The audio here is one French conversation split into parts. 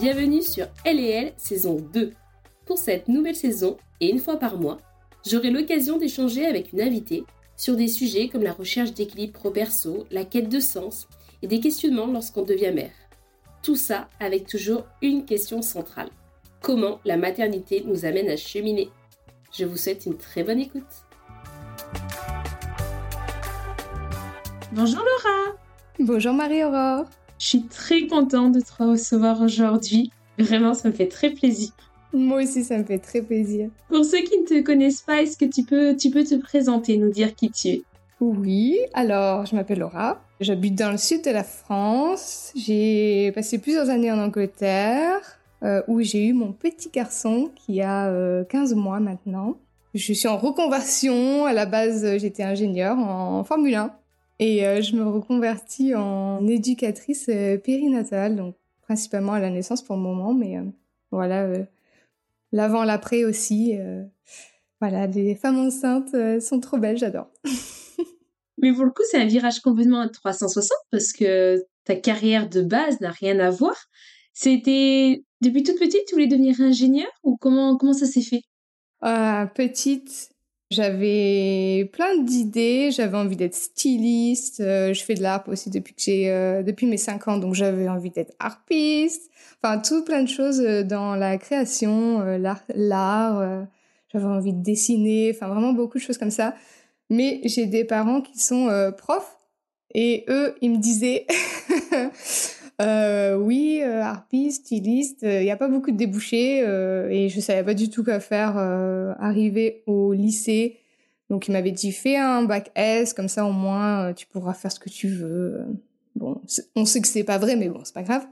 Bienvenue sur Elle saison 2. Pour cette nouvelle saison, et une fois par mois, j'aurai l'occasion d'échanger avec une invitée sur des sujets comme la recherche d'équilibre pro-perso, la quête de sens et des questionnements lorsqu'on devient mère. Tout ça avec toujours une question centrale. Comment la maternité nous amène à cheminer? Je vous souhaite une très bonne écoute. Bonjour Laura Bonjour Marie-Aurore Je suis très contente de te recevoir aujourd'hui. Vraiment, ça me fait très plaisir. Moi aussi, ça me fait très plaisir. Pour ceux qui ne te connaissent pas, est-ce que tu peux, tu peux te présenter, nous dire qui tu es? Oui, alors je m'appelle Laura. J'habite dans le sud de la France. J'ai passé plusieurs années en Angleterre, euh, où j'ai eu mon petit garçon qui a 15 euh, mois maintenant. Je suis en reconversion. À la base, j'étais ingénieure en Formule 1. Et euh, je me reconvertis en éducatrice périnatale, donc principalement à la naissance pour le moment, mais voilà, l'avant, l'après aussi. Euh, voilà, les femmes enceintes euh, sont trop belles, j'adore. Mais pour le coup, c'est un virage complètement à 360 parce que ta carrière de base n'a rien à voir. C'était depuis toute petite, tu voulais devenir ingénieur ou comment, comment ça s'est fait? Euh, Petite, j'avais plein d'idées. J'avais envie d'être styliste. je fais de l'art aussi depuis que j'ai depuis mes 5 ans, donc j'avais envie d'être harpiste. Enfin, tout plein de choses euh, dans la création, euh, l'art. Euh, j'avais envie de dessiner. Enfin, vraiment beaucoup de choses comme ça. Mais j'ai des parents qui sont profs et eux, ils me disaient, euh, oui, harpiste, styliste, il n'y a pas beaucoup de débouchés et je savais pas du tout quoi faire arriver au lycée. Donc ils m'avaient dit, fais un bac S, comme ça au moins tu pourras faire ce que tu veux. Bon, on sait que c'est pas vrai, mais bon, c'est pas grave.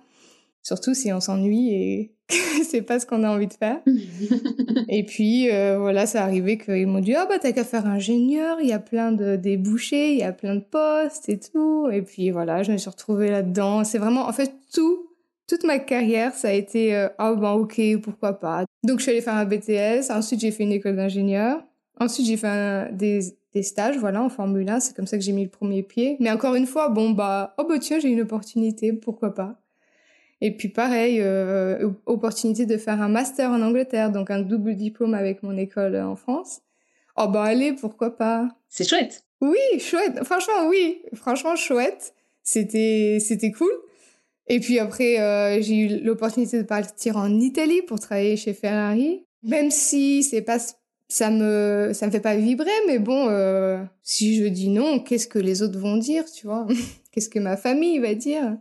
Surtout si on s'ennuie et c'est pas ce qu'on a envie de faire. et puis euh, voilà, c'est arrivé qu'ils m'ont dit "Ah bah t'as qu'à faire ingénieur, il y a plein de débouchés, il y a plein de postes et tout." Et puis voilà, je me suis retrouvée là-dedans. C'est vraiment en fait tout toute ma carrière, ça a été euh, ah bah OK, pourquoi pas. Donc je suis allée faire un BTS, ensuite j'ai fait une école d'ingénieur. Ensuite, j'ai fait des, des stages, voilà, en Formule 1. C'est comme ça que j'ai mis le premier pied. Mais encore une fois, bon, bah, oh, bah, tiens, j'ai une opportunité, pourquoi pas. Et puis pareil, euh, opportunité de faire un master en Angleterre, donc un double diplôme avec mon école en France. Oh bah allez, pourquoi pas C'est chouette. Oui, chouette. Franchement, oui. Franchement, chouette. C'était, c'était cool. Et puis après, euh, j'ai eu l'opportunité de partir en Italie pour travailler chez Ferrari. Même si c'est pas, ça me, ça me fait pas vibrer, mais bon, euh, si je dis non, qu'est-ce que les autres vont dire, tu vois? Qu'est-ce que ma famille va dire?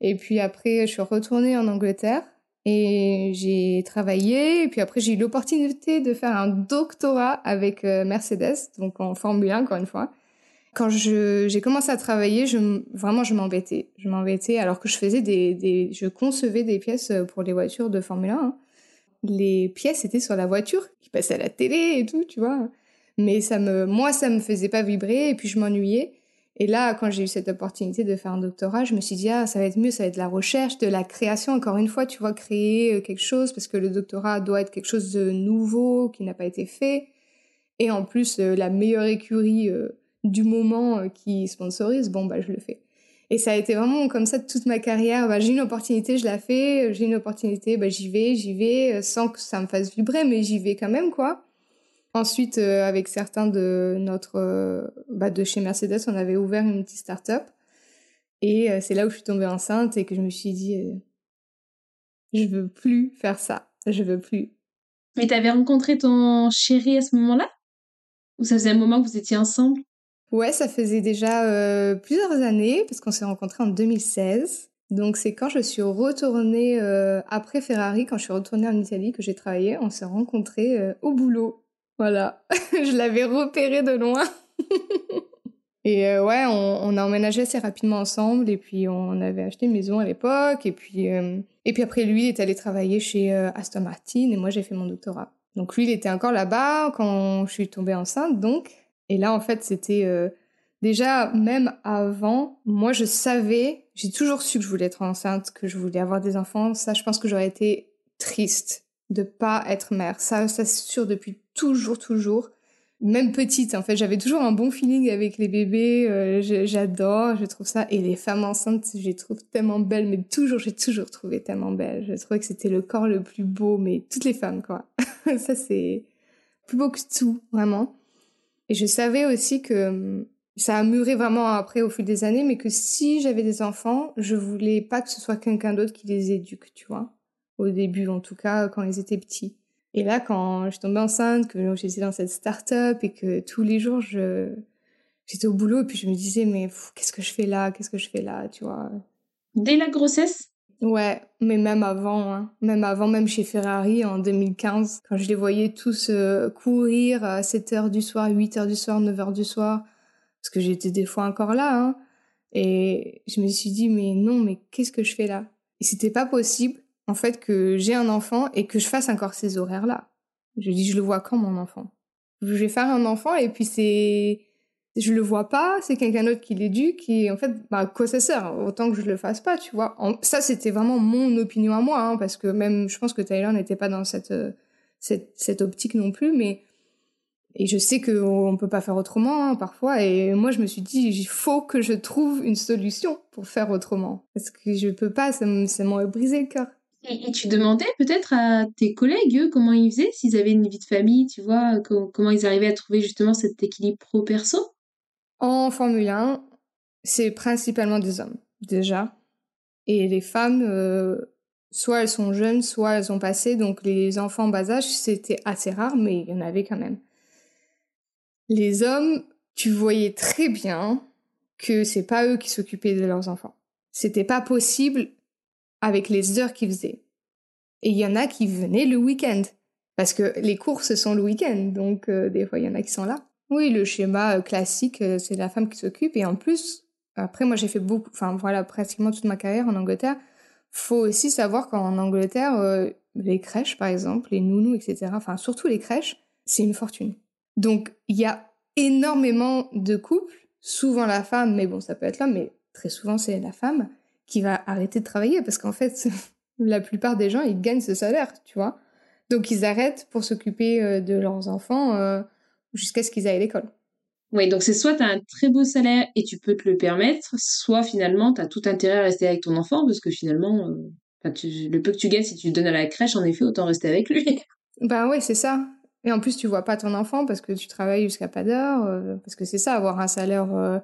Et puis après, je suis retournée en Angleterre et j'ai travaillé. Et puis après, j'ai eu l'opportunité de faire un doctorat avec euh, Mercedes, donc en Formule 1 encore une fois. Quand j'ai commencé à travailler, vraiment, je m'embêtais. Je m'embêtais alors que je faisais des, des, je concevais des pièces pour les voitures de Formule 1. Hein. Les pièces étaient sur la voiture qui passait à la télé et tout, tu vois. Mais ça me, moi, ça me faisait pas vibrer et puis je m'ennuyais. Et là, quand j'ai eu cette opportunité de faire un doctorat, je me suis dit, ah, ça va être mieux, ça va être de la recherche, de la création. Encore une fois, tu vois, créer euh, quelque chose, parce que le doctorat doit être quelque chose de nouveau, qui n'a pas été fait. Et en plus, euh, la meilleure écurie euh, du moment qui sponsorise, bon, bah, je le fais. Et ça a été vraiment comme ça toute ma carrière. Bah, j'ai une opportunité, je la fais. J'ai une opportunité, bah, j'y vais, j'y vais, sans que ça me fasse vibrer, mais j'y vais quand même, quoi. Ensuite, euh, avec certains de notre, euh, bah, de chez Mercedes, on avait ouvert une petite start-up. Et euh, c'est là où je suis tombée enceinte et que je me suis dit, je veux plus faire ça. Je veux plus. Mais t'avais rencontré ton chéri à ce moment-là? Ou ça faisait un moment que vous étiez ensemble? Ouais, ça faisait déjà plusieurs années parce qu'on s'est rencontrés en 2016. Donc c'est quand je suis retournée après Ferrari, quand je suis retournée en Italie que j'ai travaillé, on s'est rencontrés au boulot. Voilà, je l'avais repéré de loin. et euh, ouais, on, a emménagé assez rapidement ensemble et puis on avait acheté une maison à l'époque et puis euh, et puis après lui il est allé travailler chez euh, Aston Martin et moi j'ai fait mon doctorat. Donc lui il était encore là-bas quand je suis tombée enceinte donc et là en fait c'était déjà même avant moi je savais j'ai toujours su que je voulais être enceinte que je voulais avoir des enfants ça je pense que j'aurais été triste de pas être mère ça ça c'est sûr depuis toujours, toujours. même petite, en fait, j'avais toujours un bon feeling avec les bébés. euh, J'adore, je trouve ça. Et les femmes enceintes, je les trouve tellement belles. Mais toujours, j'ai toujours trouvé tellement belles. Je trouvais que c'était le corps le plus beau, mais toutes les femmes, quoi. ça, c'est plus beau que tout, vraiment. Et je savais aussi que hum, ça a mûri vraiment après au fil des années, mais que si j'avais des enfants, je voulais pas que ce soit quelqu'un d'autre qui les éduque, tu vois. Au début, en tout cas, quand ils étaient petits. Et là, quand je tombée enceinte, que j'étais dans cette start-up et que tous les jours, je, j'étais au boulot et puis je me disais, mais qu'est-ce que je fais là? Qu'est-ce que je fais là? Tu vois? Dès la grossesse? Ouais, mais même avant, hein. Même avant, même chez Ferrari en 2015, quand je les voyais tous euh, courir à 7 heures du soir, 8 heures du soir, 9 heures du soir, parce que j'étais des fois encore là, hein. Et je me suis dit, mais non, mais qu'est-ce que je fais là? Et c'était pas possible, en fait, que j'ai un enfant et que je fasse encore ces horaires-là. Je dis, je le vois quand mon enfant? Je vais faire un enfant et puis c'est, je le vois pas, c'est quelqu'un d'autre qui l'éduque et en fait, bah, quoi ça sert? Autant que je le fasse pas, tu vois. Ça, c'était vraiment mon opinion à moi, hein, parce que même, je pense que Tyler n'était pas dans cette, euh, cette, cette optique non plus, mais et je sais qu'on peut pas faire autrement hein, parfois. Et moi, je me suis dit, il faut que je trouve une solution pour faire autrement, parce que je peux pas, ça m'aurait brisé le cœur. Et, tu demandais peut-être à tes collègues, eux, comment ils faisaient, s'ils avaient une vie de famille, tu vois, co- comment ils arrivaient à trouver justement cet équilibre pro-perso? En Formule 1, c'est principalement des hommes, déjà. Et les femmes, euh, soit elles sont jeunes, soit elles ont passé. Donc les enfants en bas âge, c'était assez rare, mais il y en avait quand même. Les hommes, tu voyais très bien que c'est pas eux qui s'occupaient de leurs enfants. C'était pas possible avec les heures qu'ils faisaient. Et il y en a qui venaient le week-end. Parce que les courses sont le week-end, donc euh, des fois il y en a qui sont là. Oui, le schéma euh, classique, euh, c'est la femme qui s'occupe. Et en plus, après, moi j'ai fait beaucoup, enfin voilà, pratiquement toute ma carrière en Angleterre. Faut aussi savoir qu'en Angleterre, les crèches par exemple, les nounous, etc., enfin surtout les crèches, c'est une fortune. Donc il y a énormément de couples, souvent la femme, mais bon, ça peut être l'homme, mais très souvent c'est la femme qui va arrêter de travailler parce qu'en fait, la plupart des gens, ils gagnent ce salaire, tu vois. Donc ils arrêtent pour s'occuper euh, de leurs enfants euh, jusqu'à ce qu'ils aillent à l'école. Oui, donc c'est soit tu as un très beau salaire et tu peux te le permettre, soit finalement tu as tout intérêt à rester avec ton enfant parce que finalement, euh, tu- le peu que tu gagnes, si tu le donnes à la crèche, en effet, autant rester avec lui. Ben ouais, c'est ça. Et en plus, tu vois pas ton enfant parce que tu travailles jusqu'à pas d'heure, euh, parce que c'est ça, avoir un salaire. euh,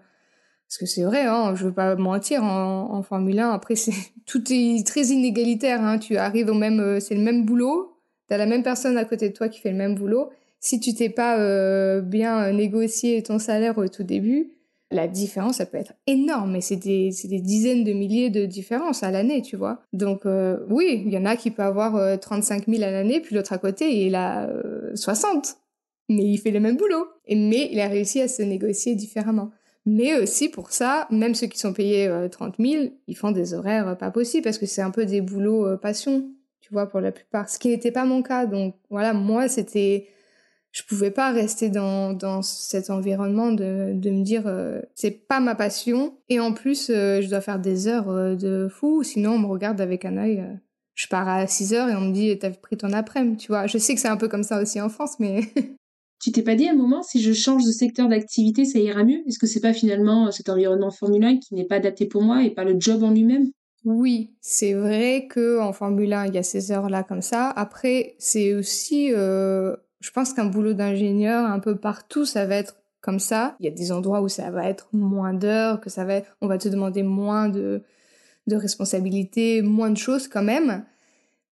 parce que c'est vrai, hein, je veux pas mentir, en, en Formule 1, après, c'est tout est très inégalitaire. Hein, tu arrives au même, euh, c'est le même boulot, t'as la même personne à côté de toi qui fait le même boulot. Si tu t'es pas euh, bien négocié ton salaire au tout début, la différence, ça peut être énorme. Et c'est des, dizaines de milliers de différences à l'année, tu vois. Donc, euh, oui, il y en a qui peut avoir euh, 35 000 à l'année, puis l'autre à côté, il a euh, 60. Mais il fait le même boulot. Et, mais il a réussi à se négocier différemment. Mais aussi pour ça, même ceux qui sont payés euh, 30 000, ils font des horaires euh, pas possibles parce que c'est un peu des boulots euh, passion, tu vois, pour la plupart. Ce qui n'était pas mon cas. Donc voilà, moi, c'était je pouvais pas rester dans, dans cet environnement de, de me dire euh, c'est pas ma passion et en plus euh, je dois faire des heures euh, de fou sinon on me regarde avec un œil euh, je pars à 6 heures et on me dit t'as pris ton après-midi tu vois je sais que c'est un peu comme ça aussi en France mais Tu t'es pas dit à un moment, si je change de secteur d'activité, ça ira mieux? Est-ce que c'est pas finalement euh, cet environnement Formule 1 qui n'est pas adapté pour moi et pas le job en lui-même? Oui c'est vrai que en Formule 1 il y a ces heures là comme ça. Après c'est aussi euh, je pense qu'un boulot d'ingénieur un peu partout ça va être comme ça. Il y a des endroits où ça va être moins d'heures que ça va on va te demander moins de de responsabilités moins de choses quand même.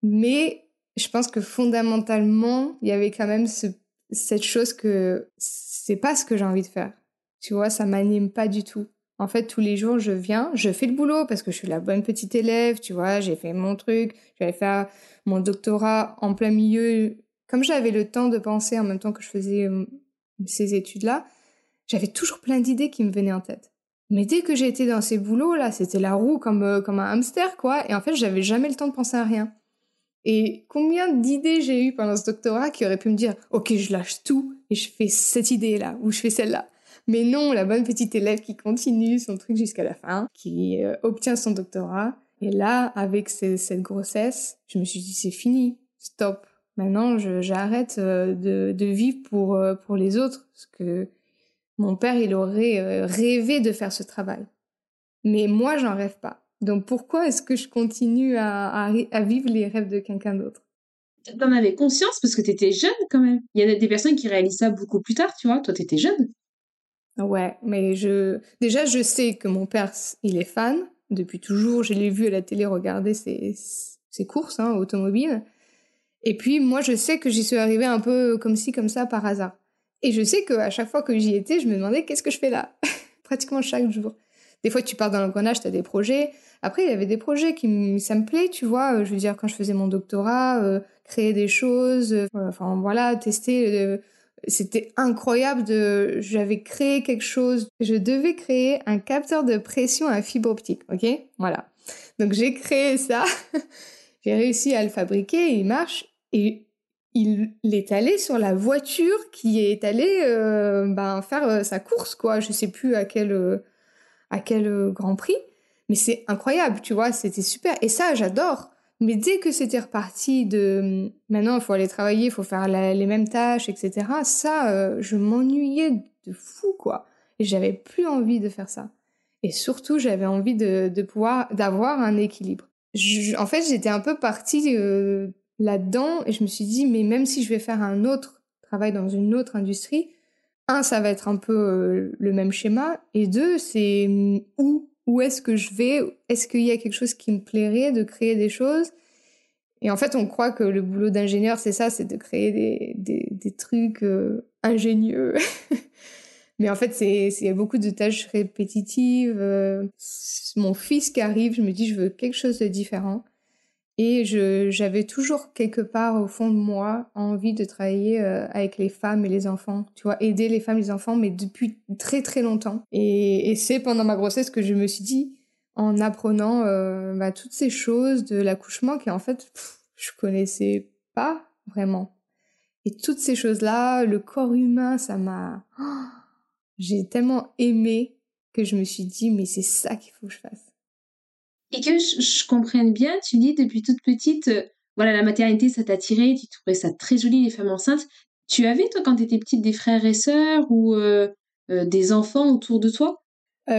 Mais je pense que fondamentalement il y avait quand même ce, cette chose que c'est pas ce que j'ai envie de faire tu vois ça m'anime pas du tout en fait, tous les jours, je viens, je fais le boulot parce que je suis la bonne petite élève, tu vois, j'ai fait mon truc, j'avais fait mon doctorat en plein milieu. Comme j'avais le temps de penser en même temps que je faisais euh, ces études-là, j'avais toujours plein d'idées qui me venaient en tête. Mais dès que été dans ces boulots-là, c'était la roue comme, euh, comme un hamster, quoi. Et en fait, j'avais jamais le temps de penser à rien. Et combien d'idées j'ai eues pendant ce doctorat qui auraient pu me dire, OK, je lâche tout et je fais cette idée-là ou je fais celle-là. Mais non, la bonne petite élève qui continue son truc jusqu'à la fin, qui euh, obtient son doctorat. Et là, avec ce- cette grossesse, je me suis dit, c'est fini, stop. Maintenant, j'arrête de, de, vivre pour, pour les autres. Parce que mon père, il aurait rêvé de faire ce travail. Mais moi, j'en rêve pas. Donc pourquoi est-ce que je continue à, à, vivre les rêves de quelqu'un d'autre? T'en avais conscience parce que t'étais jeune quand même. Il y a des personnes qui réalisent ça beaucoup plus tard, tu vois. Toi, t'étais jeune. Ouais, mais je déjà je sais que mon père il est fan depuis toujours. Je l'ai vu à la télé regarder ses, ses courses hein, automobiles. Et puis moi je sais que j'y suis arrivée un peu comme ci comme ça par hasard. Et je sais qu'à chaque fois que j'y étais, je me demandais qu'est-ce que je fais là, pratiquement chaque jour. Des fois tu pars dans l'engrenage, t'as des projets. Après il y avait des projets qui ça me plaît, tu vois. Je veux dire quand je faisais mon doctorat, euh, créer des choses, euh, enfin voilà, tester. Euh, c'était incroyable de, j'avais créé quelque chose. Je devais créer un capteur de pression à fibre optique, ok? Voilà. Donc j'ai créé ça. j'ai réussi à le fabriquer, il marche et il est allé sur la voiture qui est allée euh, ben, faire euh, sa course, quoi. Je sais plus à quel, euh, à quel Grand Prix, mais c'est incroyable, tu vois, c'était super. Et ça, j'adore. Mais dès que c'était reparti de maintenant, il faut aller travailler, il faut faire les mêmes tâches, etc. Ça, euh, je m'ennuyais de fou, quoi. Et j'avais plus envie de faire ça. Et surtout, j'avais envie de, de pouvoir, d'avoir un équilibre. en fait, j'étais un peu partie euh, là-dedans et je me suis dit, mais même si je vais faire un autre travail dans une autre industrie, un, ça va être un peu euh, le même schéma, et deux, c'est où où est-ce que je vais Est-ce qu'il y a quelque chose qui me plairait de créer des choses? Et en fait, on croit que le boulot d'ingénieur, c'est ça, c'est de créer des, des, des trucs euh, ingénieux. Mais en fait, c'est beaucoup de tâches répétitives. Euh, mon fils qui arrive, je me dis, je veux quelque chose de différent. Et j'avais toujours quelque part au fond de moi envie de travailler euh, avec les femmes et les enfants, tu vois, aider les femmes et les enfants, mais depuis très très longtemps. Et, c'est pendant ma grossesse que je me suis dit, en apprenant euh, bah, toutes ces choses de l'accouchement qui en fait je connaissais pas vraiment. Et toutes ces choses-là, le corps humain, ça m'a... J'ai tellement aimé que je me suis dit, mais c'est ça qu'il faut que je fasse. Et que je, comprenne bien, tu dis depuis toute petite, euh, voilà, la maternité, ça t'attirait, tu trouvais ça très joli, les femmes enceintes. Tu avais, toi, quand tu étais petite, des frères et sœurs ou euh, euh, des enfants autour de toi?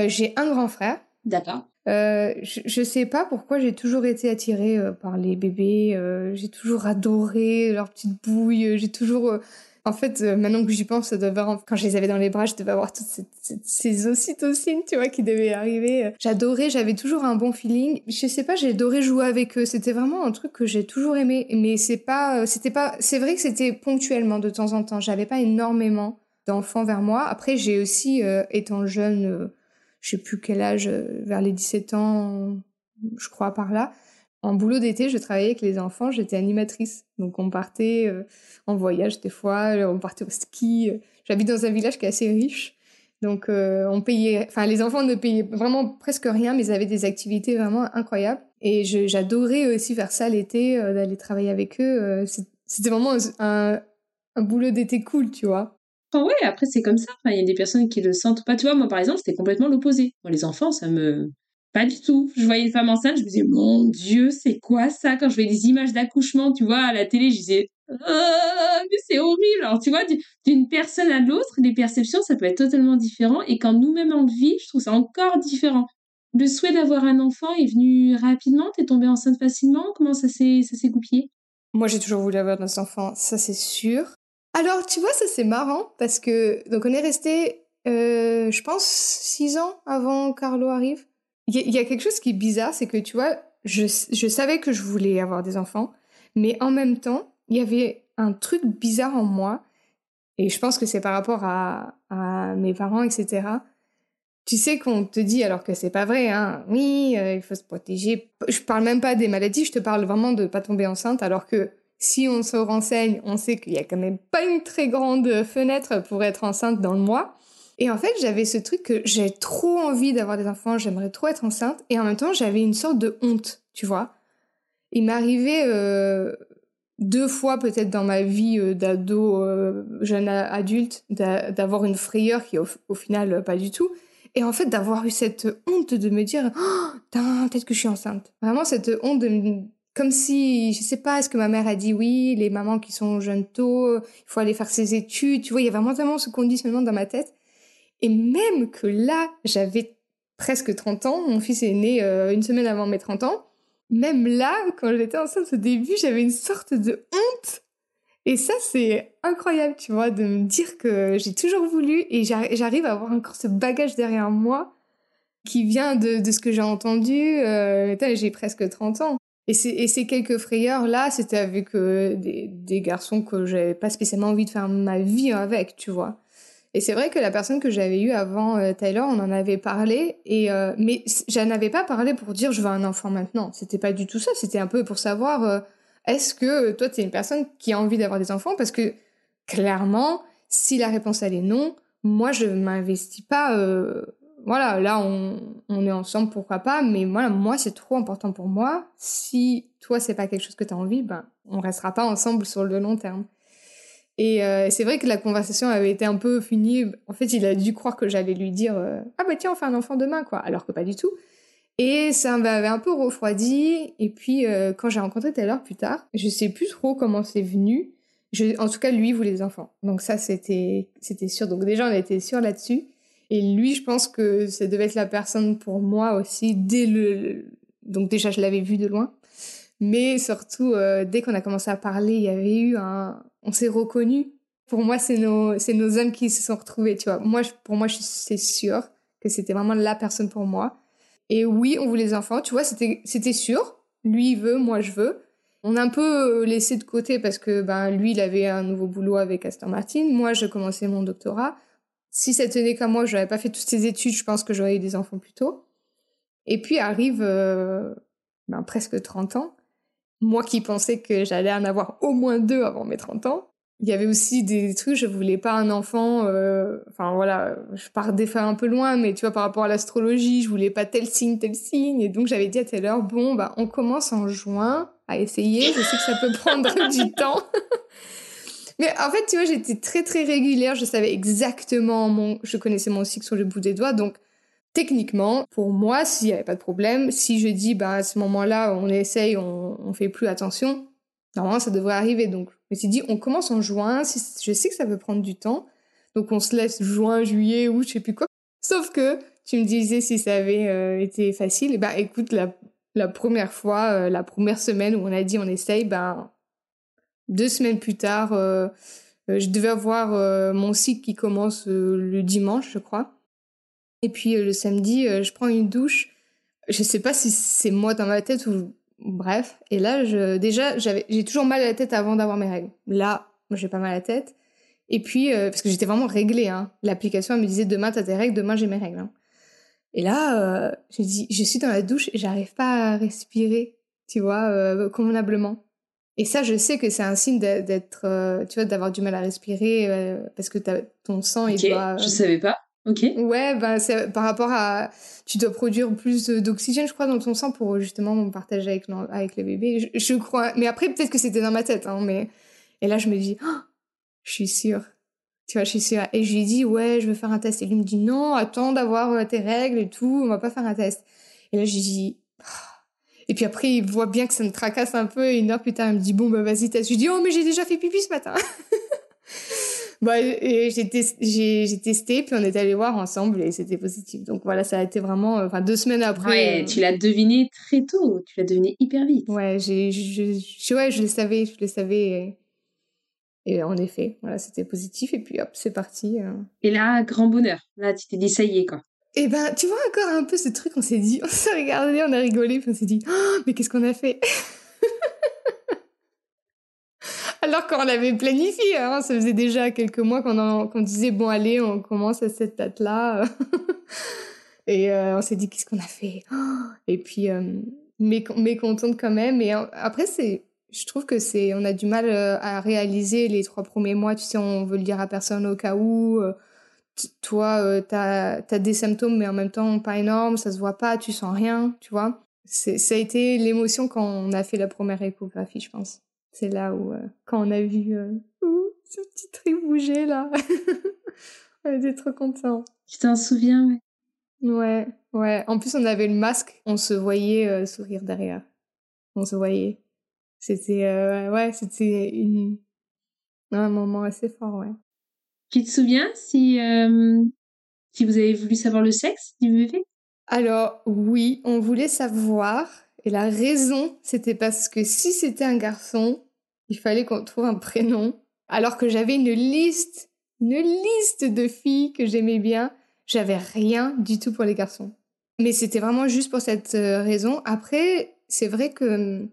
J'ai un grand frère. D'accord. je, je sais pas pourquoi j'ai toujours été attirée par les bébés. j'ai toujours adoré leurs petites bouilles. J'ai toujours en fait, euh, maintenant que j'y pense, ça quand je les avais dans les bras, je devais avoir toutes ces, ocytocines, tu vois, qui devaient arriver. J'adorais, j'avais toujours un bon feeling. Je sais pas, j'ai adoré jouer avec eux. C'était vraiment un truc que j'ai toujours aimé. Mais c'est pas, euh, c'était pas, c'est vrai que c'était ponctuellement de temps en temps. J'avais pas énormément d'enfants vers moi. Après, j'ai aussi, euh, étant jeune, je sais plus quel âge, vers les 17 ans, je crois par là, en boulot d'été, je travaillais avec les enfants, j'étais animatrice. Donc on partait euh, en voyage des fois, on partait au ski. J'habite dans un village qui est assez riche. Donc euh, on payait, enfin les enfants ne payaient vraiment presque rien, mais ils avaient des activités vraiment incroyables. Et j'adorais aussi faire ça l'été, euh, d'aller travailler avec eux. C'était vraiment un, boulot d'été cool, tu vois. Oh ouais, après c'est comme ça. Il y a des personnes qui le sentent pas. Tu vois, moi par exemple, c'était complètement l'opposé. Les enfants, ça me pas du tout. Je voyais une femme enceinte, je me disais, mon Dieu, c'est quoi ça? Quand je voyais des images d'accouchement, tu vois, à la télé, je disais, ah, mais c'est horrible. Alors, tu vois, d'une personne à l'autre, les perceptions, ça peut être totalement différent. Et quand nous-mêmes le vit, je trouve ça encore différent. Le souhait d'avoir un enfant est venu rapidement? T'es tombée enceinte facilement? Comment ça s'est goupillé? Moi, j'ai toujours voulu avoir des enfants, ça c'est sûr. Alors, tu vois, ça c'est marrant parce que donc on est resté, euh, je pense, six ans avant Carlo arrive. Il y, a quelque chose qui est bizarre, c'est que tu vois, je, je savais que je voulais avoir des enfants, mais en même temps, il y avait un truc bizarre en moi, et je pense que c'est par rapport à, à, mes parents, etc. Tu sais qu'on te dit, alors que c'est pas vrai, hein, oui, euh, il faut se protéger. Je parle même pas des maladies, je te parle vraiment de pas tomber enceinte, alors que si on se renseigne, on sait qu'il y a quand même pas une très grande fenêtre pour être enceinte dans le mois. Et en fait, j'avais ce truc que j'ai trop envie d'avoir des enfants, j'aimerais trop être enceinte, et en même temps, j'avais une sorte de honte, tu vois. Il arrivé euh, deux fois peut-être dans ma vie euh, d'ado, euh, jeune adulte, d'avoir une frayeur qui au, final pas du tout. Et en fait, d'avoir eu cette honte de me dire, oh, peut-être que je suis enceinte. Vraiment cette honte de me comme si, je sais pas, est-ce que ma mère a dit oui, les mamans qui sont jeunes tôt, il faut aller faire ses études, tu vois, il y a vraiment tellement ce conditionnement dans ma tête. Et même que là, j'avais presque 30 ans, mon fils est né euh, une semaine avant mes 30 ans, même là, quand j'étais enceinte au début, j'avais une sorte de honte. Et ça, c'est incroyable, tu vois, de me dire que j'ai toujours voulu et j'arrive à avoir encore ce bagage derrière moi qui vient de, ce que j'ai entendu. Euh, j'ai presque 30 ans. Et, et ces quelques frayeurs-là, c'était avec euh, des, des, garçons que j'avais pas spécialement envie de faire ma vie avec, tu vois. Et c'est vrai que la personne que j'avais eue avant euh, Tyler, on en avait parlé, et euh, mais j'en avais pas parlé pour dire je veux un enfant maintenant. C'était pas du tout ça. C'était un peu pour savoir est-ce que toi t'es une personne qui a envie d'avoir des enfants? Parce que clairement, si la réponse elle est non, moi je m'investis pas voilà, là, on, on, est ensemble, pourquoi pas, mais voilà, moi, c'est trop important pour moi. Si toi, c'est pas quelque chose que tu as envie, ben, on restera pas ensemble sur le long terme. Et euh, c'est vrai que la conversation avait été un peu finie. En fait, il a dû croire que j'allais lui dire euh, Ah bah tiens, on fait un enfant demain, quoi. Alors que pas du tout. Et ça m'avait un peu refroidi. Et puis, euh, quand j'ai rencontré Taylor plus tard, je sais plus trop comment c'est venu. En tout cas, lui voulait des enfants. Donc ça, c'était, c'était sûr. Donc déjà, on était sûr là-dessus. Et lui, je pense que ça devait être la personne pour moi aussi dès le. Donc déjà, je l'avais vu de loin, mais surtout dès qu'on a commencé à parler, il y avait eu un. On s'est reconnus. Pour moi, c'est nos c'est nos âmes qui se sont retrouvées. Tu vois, moi, pour moi, c'est sûr que c'était vraiment la personne pour moi. Et oui, on voulait les enfants. Tu vois, c'était c'était sûr. Lui il veut, moi je veux. On a un peu laissé de côté parce que ben lui, il avait un nouveau boulot avec Aston Martin. Moi, je commençais mon doctorat si ça tenait qu'à moi, je n'avais pas fait toutes ces études, je pense que j'aurais eu des enfants plus tôt. Et puis arrive euh, ben, presque 30 ans. Moi qui pensais que j'allais en avoir au moins deux avant mes 30 ans. Il y avait aussi des trucs, je voulais pas un enfant, euh, enfin voilà, je pars des fois un peu loin, mais tu vois, par rapport à l'astrologie, je voulais pas tel signe, tel signe. Et donc j'avais dit à Taylor, bon, bah, on commence en juin à essayer, je sais que ça peut prendre du temps. Mais en fait, tu vois, j'étais très très régulière. Je savais exactement mon, je connaissais mon cycle sur le bout des doigts. Donc, techniquement, pour moi, s'il n'y avait pas de problème, si je dis, bah, à ce moment-là, on essaye, on, on fait plus attention, normalement, ça devrait arriver. Donc, je me suis dit, on commence en juin. je sais que ça peut prendre du temps. Donc, on se laisse juin, juillet ou je sais plus quoi. Sauf que, tu me disais si ça avait euh, été facile. Et bah, écoute, la, première fois, euh, la première semaine où on a dit on essaye, ben, deux semaines plus tard, euh, je devais avoir mon cycle qui commence le dimanche, je crois. Et puis le samedi, je prends une douche. Je sais pas si c'est moi dans ma tête ou bref. Et là, je, déjà, j'ai toujours mal à la tête avant d'avoir mes règles. Là, moi, j'ai pas mal à la tête. Et puis, parce que j'étais vraiment réglée, hein. L'application, me disait demain t'as tes règles, demain j'ai mes règles. Hein. Et là, euh, je dis, je suis dans la douche et j'arrive pas à respirer, tu vois, convenablement. Et ça, je sais que c'est un signe d'être, euh, tu vois, d'avoir du mal à respirer euh, parce que ton sang, il doit. Je savais pas. Ok. Ouais, bah, c'est par rapport à. Tu dois produire plus d'oxygène, je crois, dans ton sang pour justement partager avec, avec le bébé. Je, crois. Mais après, peut-être que c'était dans ma tête, hein, mais. Et là, je me dis, oh, je suis sûre. Tu vois, je suis sûre. Et je lui dis, ouais, je veux faire un test. Et lui me dit, non, attends d'avoir euh, tes règles et tout, on va pas faire un test. Et là, je lui dis, oh, et puis après, il voit bien que ça me tracasse un peu. Et une heure plus tard, il me dit Bon, bah vas-y, teste. Je dis Oh, mais j'ai déjà fait pipi ce matin. bah, j'ai testé, puis on est allé voir ensemble et c'était positif. Donc voilà, ça a été vraiment. Euh, enfin, deux semaines après. Ouais, euh, tu l'as deviné très tôt. Tu l'as deviné hyper vite. Ouais, j'ai, je, ouais, je le savais, je le savais. Et, en effet, voilà, c'était positif. Et puis hop, c'est parti. Euh. Et là, grand bonheur. Là, tu t'es dit Ça y est, quoi. Et eh ben, tu vois encore un peu ce truc, on s'est dit, on s'est regardé, on a rigolé, puis on s'est dit, oh, mais qu'est-ce qu'on a fait? Alors qu'on l'avait planifié, hein, ça faisait déjà quelques mois qu'on disait, bon allez, on commence à cette date-là. et euh, on s'est dit, qu'est-ce qu'on a fait? Et puis, euh, mais, mais contente quand même. Et après, c'est, je trouve que c'est, on a du mal euh, à réaliser les trois premiers mois, tu sais, on veut le dire à personne au cas où toi, euh, t'as as des symptômes, mais en même temps pas énormes, ça se voit pas, tu sens rien, tu vois. Ça a été l'émotion quand on a fait la première échographie, je pense. C'est là où, euh, quand on a vu euh, ce petit truc bouger là, on était trop contents. Tu t'en souviens, ouais. Ouais, ouais. En plus, on avait le masque, on se voyait sourire derrière. on se voyait. C'était euh, ouais, c'était une un moment assez fort, ouais. Tu te souviens si euh, si vous avez voulu savoir le sexe du bébé Alors oui, on voulait savoir et la raison, c'était parce que si c'était un garçon, il fallait qu'on trouve un prénom. Alors que j'avais une liste, une liste de filles que j'aimais bien, j'avais rien du tout pour les garçons. Mais c'était vraiment juste pour cette euh, raison. Après, c'est vrai que hum,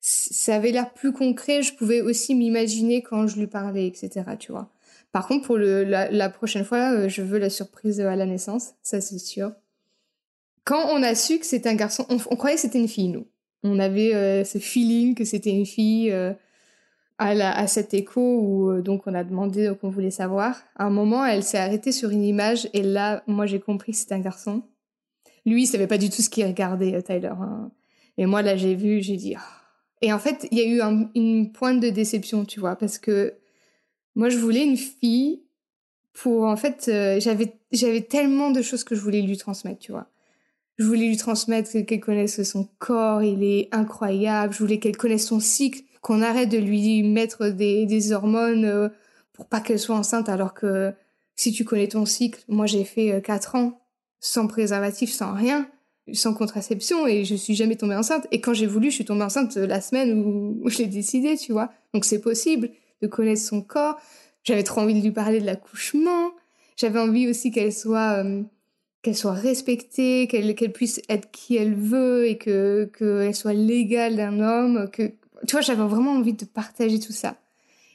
ça avait l'air plus concret. Je pouvais aussi m'imaginer quand je lui parlais, etc. Tu vois. Par contre, pour la prochaine fois, euh, je veux la surprise à la naissance, ça c'est sûr. Quand on a su que c'était un garçon, on, croyait que c'était une fille, nous. On avait euh, ce feeling que c'était une fille euh, à, cet écho où euh, donc on a demandé qu'on voulait savoir. À un moment, elle s'est arrêtée sur une image et là, moi j'ai compris que c'était un garçon. Lui, il savait pas du tout ce qu'il regardait, Tyler. hein. Et moi, là, j'ai vu, j'ai dit. Ah. Et en fait, il y a eu un- une pointe de déception, tu vois, parce que moi, je voulais une fille pour, en fait, j'avais tellement de choses que je voulais lui transmettre, tu vois. Je voulais lui transmettre qu'elle connaisse son corps, il est incroyable. Je voulais qu'elle connaisse son cycle, qu'on arrête de lui mettre des, hormones euh, pour pas qu'elle soit enceinte, alors que si tu connais ton cycle, moi j'ai fait euh, 4 ans sans préservatif, sans rien, sans contraception, et je suis jamais tombée enceinte. Et quand j'ai voulu, je suis tombée enceinte la semaine où, je l'ai décidé, tu vois. Donc c'est possible de connaître son corps. J'avais trop envie de lui parler de l'accouchement. J'avais envie aussi qu'elle soit euh, qu'elle soit respectée, qu'elle puisse être qui elle veut et que qu'elle soit l'égale d'un homme. Que tu vois, j'avais vraiment envie de partager tout ça.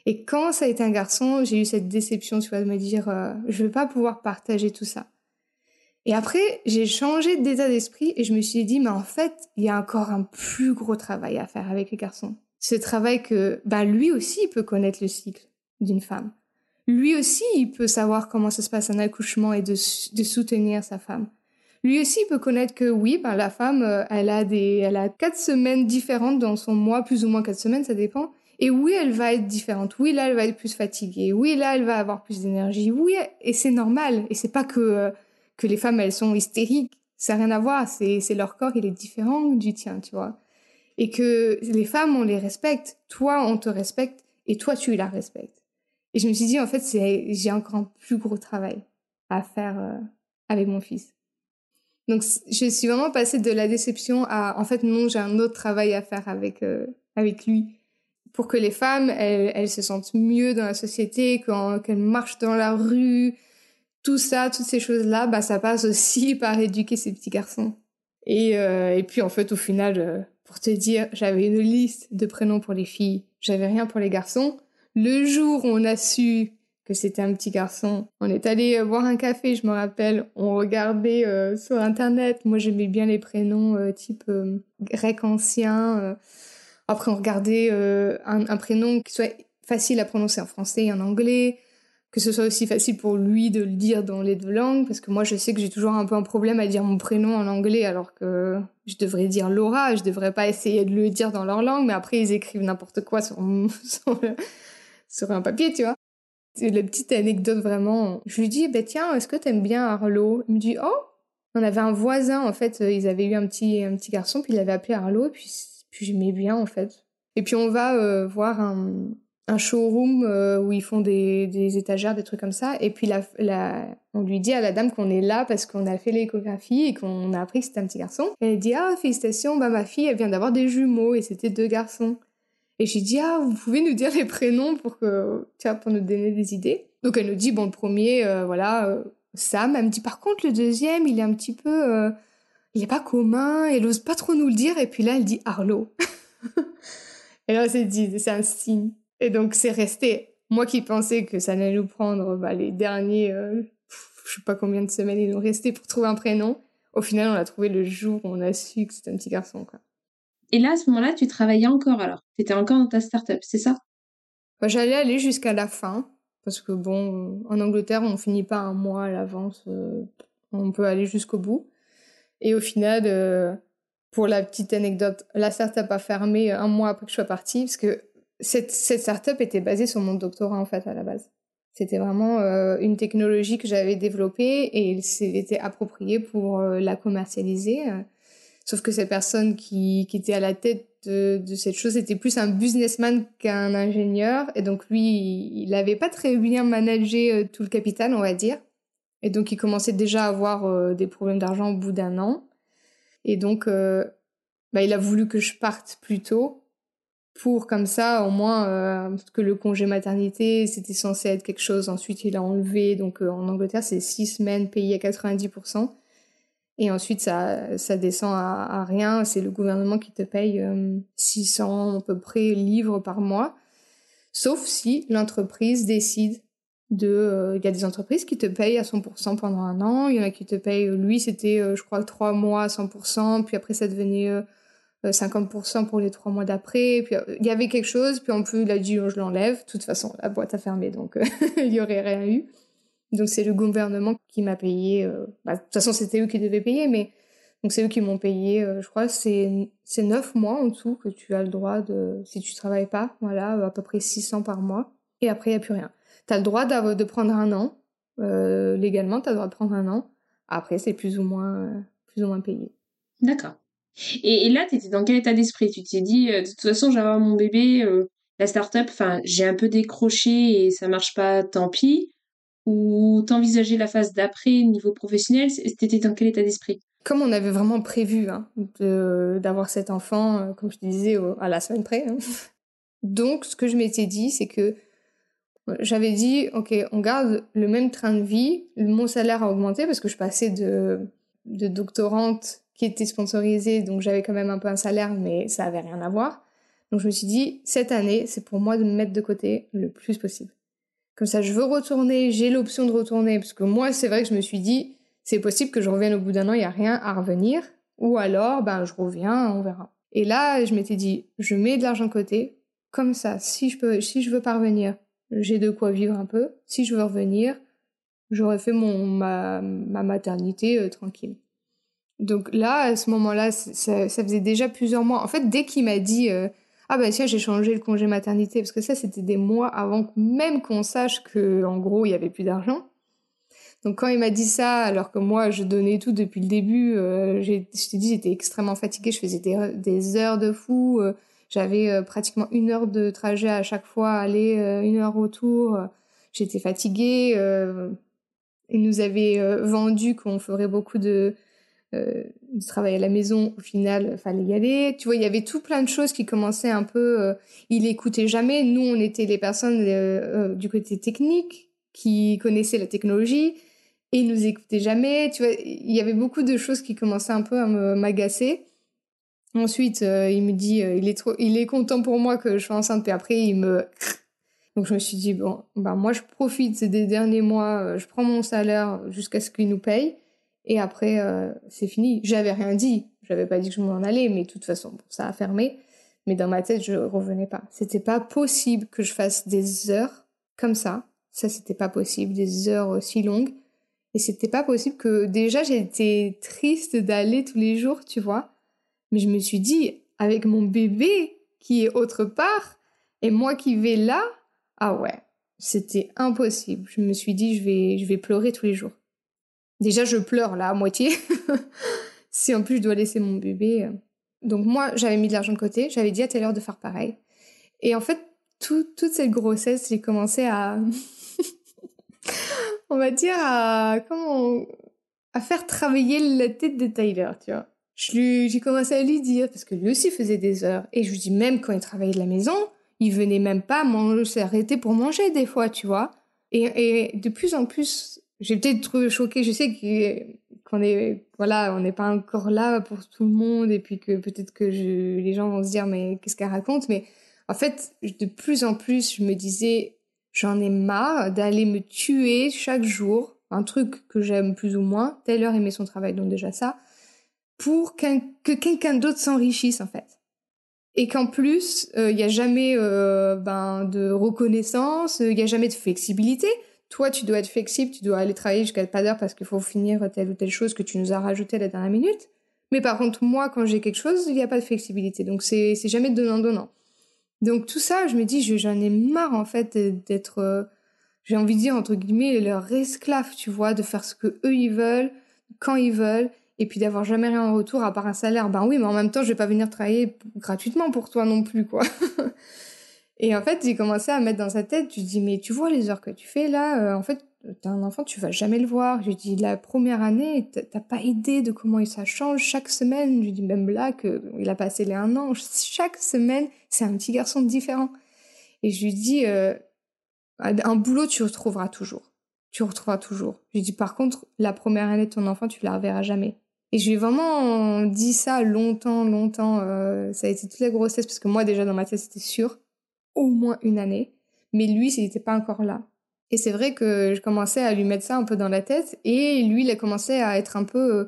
Et quand ça a été un garçon, j'ai eu cette déception, tu vois, de me dire, euh, je vais pas pouvoir partager tout ça. Et après, j'ai changé d'état d'esprit et je me suis dit, mais en fait, il y a encore un plus gros travail à faire avec les garçons. Ce travail que, bah, lui aussi, peut connaître le cycle d'une femme. Lui aussi, il peut savoir comment ça se passe un accouchement et de, soutenir sa femme. Lui aussi peut connaître que oui, ben, la femme, euh, elle a des, elle a quatre semaines différentes dans son mois, plus ou moins quatre semaines, ça dépend. Et oui, elle va être différente. Oui, là, elle va être plus fatiguée. Oui, là, elle va avoir plus d'énergie. Oui, et c'est normal. Et c'est pas que euh, que les femmes, elles sont hystériques. Ça n'a rien à voir. C'est c'est leur corps, il est différent du tien, tu vois. Et que les femmes, on les respecte. Toi, on te respecte. Et toi, tu la respectes. Et je me suis dit, en fait, j'ai encore un plus gros travail à faire euh, avec mon fils. Donc, je suis vraiment passée de la déception à, en fait, non, j'ai un autre travail à faire avec, euh, avec lui. Pour que les femmes, elles, elles se sentent mieux dans la société, qu'elles marchent dans la rue, tout ça, toutes ces choses-là, bah, ça passe aussi par éduquer ces petits garçons. Et, euh, et puis, en fait, au final, pour te dire, j'avais une liste de prénoms pour les filles, j'avais rien pour les garçons. Le jour où on a su que c'était un petit garçon. On est allé euh, boire un café, je me rappelle. On regardait euh, sur internet. Moi, j'aimais bien les prénoms euh, type grec ancien. Après, on regardait un, prénom qui soit facile à prononcer en français et en anglais. Que ce soit aussi facile pour lui de le dire dans les deux langues. Parce que moi, je sais que j'ai toujours un peu un problème à dire mon prénom en anglais alors que je devrais dire Laura. Je devrais pas essayer de le dire dans leur langue. Mais après, ils écrivent n'importe quoi sur, le- sur un papier, tu vois. C'est la petite anecdote vraiment. Je lui dis, bah, tiens, est-ce que t'aimes bien Arlo? Il me dit, oh, on avait un voisin, en fait, euh, ils avaient eu un petit, un petit garçon, puis il l'avait appelé Arlo, puis, puis j'aimais bien, en fait. Et puis on va euh, voir un, un showroom euh, où ils font des, des étagères, des trucs comme ça, et puis la, la, on lui dit à la dame qu'on est là parce qu'on a fait l'échographie et qu'on a appris que c'était un petit garçon. Et elle dit, ah, félicitations, bah, ma fille, elle vient d'avoir des jumeaux, et c'était deux garçons. Et j'ai dit, ah, vous pouvez nous dire les prénoms pour que, tu pour nous donner des idées. Donc elle nous dit, bon, le premier, euh, voilà, euh, Sam. Elle me dit, par contre, le deuxième, il est un petit peu, euh, il est pas commun, elle ose pas trop nous le dire. Et puis là, elle dit Arlo. et là, on s'est dit, c'est un signe. Et donc, c'est resté. Moi qui pensais que ça allait nous prendre bah, les derniers, pff, je sais pas combien de semaines il nous restait pour trouver un prénom. Au final, on l'a trouvé le jour où on a su que c'était un petit garçon, quoi. Et là, à ce moment-là, tu travaillais encore alors. Tu étais encore dans ta start-up, c'est ça? Bah, J'allais aller jusqu'à la fin, parce que bon, en Angleterre, on finit pas un mois à l'avance, euh, on peut aller jusqu'au bout. Et au final, euh, pour la petite anecdote, la startup a fermé un mois après que je sois partie, parce que cette, cette startup était basée sur mon doctorat en fait à la base. C'était vraiment euh, une technologie que j'avais développée et il s'était approprié pour euh, la commercialiser. Sauf que cette personne qui, qui était à la tête de, cette chose était plus un businessman qu'un ingénieur. Et donc lui, il n'avait pas très bien managé euh, tout le capital, on va dire. Et donc il commençait déjà à avoir euh, des problèmes d'argent au bout d'un an. Et donc, euh, bah, il a voulu que je parte plus tôt pour comme ça au moins euh, que le congé maternité c'était censé être quelque chose ensuite il a enlevé donc en Angleterre c'est six semaines payées à 90% et ensuite ça ça descend à, rien c'est le gouvernement qui te paye 600 à peu près livres par mois sauf si l'entreprise décide de il y a des entreprises qui te payent à 100% pendant un an il y en a qui te payent lui c'était je crois trois mois à 100% puis après ça devenait 50% pour les trois mois d'après. Puis il y avait quelque chose, puis en plus il a dit oh, je l'enlève. De toute façon, la boîte a fermé, donc il y aurait rien eu. Donc c'est le gouvernement qui m'a payé. Euh, bah, de toute façon, c'était eux qui devaient payer, mais donc c'est eux qui m'ont payé. Euh, je crois c'est c'est neuf mois en tout que tu as le droit de si tu travailles pas, voilà, à peu près 600 par mois. Et après il y a plus rien. Tu as le droit de prendre un an. Euh, légalement, tu as le droit de prendre un an. Après, c'est plus ou moins plus ou moins payé. D'accord. Et, là, tu étais dans quel état d'esprit? Tu t'es dit, euh, de toute façon, j'ai mon bébé, euh, la start-up, j'ai un peu décroché et ça marche pas, tant pis. Ou t'envisageais la phase d'après, niveau professionnel T'étais dans quel état d'esprit? Comme on avait vraiment prévu hein, d'avoir cet enfant, euh, comme je te disais, à la semaine près. Hein. Donc, ce que je m'étais dit, c'est que j'avais dit, OK, on garde le même train de vie, mon salaire a augmenté parce que je passais de, doctorante qui était sponsorisé, donc j'avais quand même un peu un salaire, mais ça avait rien à voir. Donc je me suis dit, cette année, c'est pour moi de me mettre de côté le plus possible. Comme ça, je veux retourner, j'ai l'option de retourner, parce que moi, c'est vrai que je me suis dit, c'est possible que je revienne au bout d'un an, il n'y a rien à revenir, ou alors, ben, je reviens, on verra. Et là, je m'étais dit, je mets de l'argent de côté, comme ça, si je peux, si je veux parvenir, j'ai de quoi vivre un peu. Si je veux revenir, j'aurais fait mon, ma, ma maternité euh, tranquille. Donc là, à ce moment-là, ça, ça, faisait déjà plusieurs mois. En fait, dès qu'il m'a dit euh, ah bah tiens, j'ai changé le congé maternité parce que ça c'était des mois avant même qu'on sache que en gros il y avait plus d'argent. Donc quand il m'a dit ça, alors que moi je donnais tout depuis le début, euh, je t'ai dit j'étais extrêmement fatiguée, je faisais des, heures de fou, euh, j'avais euh, pratiquement une heure de trajet à chaque fois, aller une heure retour, j'étais fatiguée. il nous avait vendu qu'on ferait beaucoup de de travailler à la maison, au final, fallait y aller. Tu vois, il y avait tout plein de choses qui commençaient un peu. Euh, il écoutait jamais. Nous, on était les personnes euh, du côté technique qui connaissaient la technologie et il nous écoutait jamais. Tu vois, il y avait beaucoup de choses qui commençaient un peu à m'agacer. Ensuite, il me dit, il est il est content pour moi que je sois enceinte. Puis après, il me donc je me suis dit bon, bah moi je profite des derniers mois, je prends mon salaire jusqu'à ce qu'il nous paye. Et après, euh, c'est fini. J'avais rien dit. J'avais pas dit que je m'en allais, mais de toute façon, ça a fermé. Mais dans ma tête, je revenais pas. C'était pas possible que je fasse des heures comme ça. Ça, c'était pas possible. Des heures aussi longues. Et c'était pas possible que, déjà, j'étais triste d'aller tous les jours, tu vois. Mais je me suis dit, avec mon bébé qui est autre part, et moi qui vais là, ah ouais, c'était impossible. Je me suis dit, je vais, je vais pleurer tous les jours. Déjà, je pleure là à moitié. si en plus je dois laisser mon bébé. Euh. Donc moi, j'avais mis de l'argent de côté. J'avais dit à Taylor de faire pareil. Et en fait, toute cette grossesse, j'ai commencé à... on va dire à... Comment... À faire travailler la tête de Tyler, tu vois. J'ai commencé à lui dire, parce que lui aussi faisait des heures. Et je lui dis, même quand il travaillait de la maison, il venait même pas s'arrêter pour manger des fois, tu vois. Et, et de plus en plus, j'ai peut-être trop choquée. Je sais qu'on est, voilà, on n'est pas encore là pour tout le monde et puis que peut-être que les gens vont se dire mais qu'est-ce qu'elle raconte? Mais en fait, de plus en plus, je me disais j'en ai marre d'aller me tuer chaque jour. Un truc que j'aime plus ou moins. Taylor aimait son travail, donc déjà ça. Pour que quelqu'un d'autre s'enrichisse en fait et qu'en plus il euh, n'y a jamais euh, ben de reconnaissance, il n'y a jamais de flexibilité toi, tu dois être flexible, tu dois aller travailler jusqu'à pas d'heure parce qu'il faut finir telle ou telle chose que tu nous as rajouté à la dernière minute. Mais par contre, moi, quand j'ai quelque chose, il n'y a pas de flexibilité. Donc, c'est, c'est jamais donnant-donnant. Donc, tout ça, je me dis, j'en ai marre, en fait, d'être, euh, j'ai envie de dire, entre guillemets, leur esclave, tu vois, de faire ce que eux, ils veulent, quand ils veulent. et puis d'avoir jamais rien en retour à part un salaire. Ben oui, mais en même temps, je vais pas venir travailler gratuitement pour toi non plus, quoi. et en fait, j'ai commencé à mettre dans sa tête, tu dis, mais tu vois les heures que tu fais là, euh, en fait, t'as un enfant, tu vas jamais le voir. Je dis, la première année, t'as pas idée de comment ça change chaque semaine. Je dis, même là, que il a passé les un an, chaque semaine, c'est un petit garçon différent. Et je lui dis, euh, un boulot, tu retrouveras toujours. Tu retrouveras toujours. Je lui dis, par contre, la première année de ton enfant, tu la reverras jamais. Et je lui ai vraiment dit ça longtemps, longtemps. Euh, ça a été toute la grossesse, parce que moi, déjà, dans ma tête, c'était sûr. Au moins une année. Mais lui, il n'était pas encore là. Et c'est vrai que je commençais à lui mettre ça un peu dans la tête. Et lui, il a commencé à être un peu... Euh,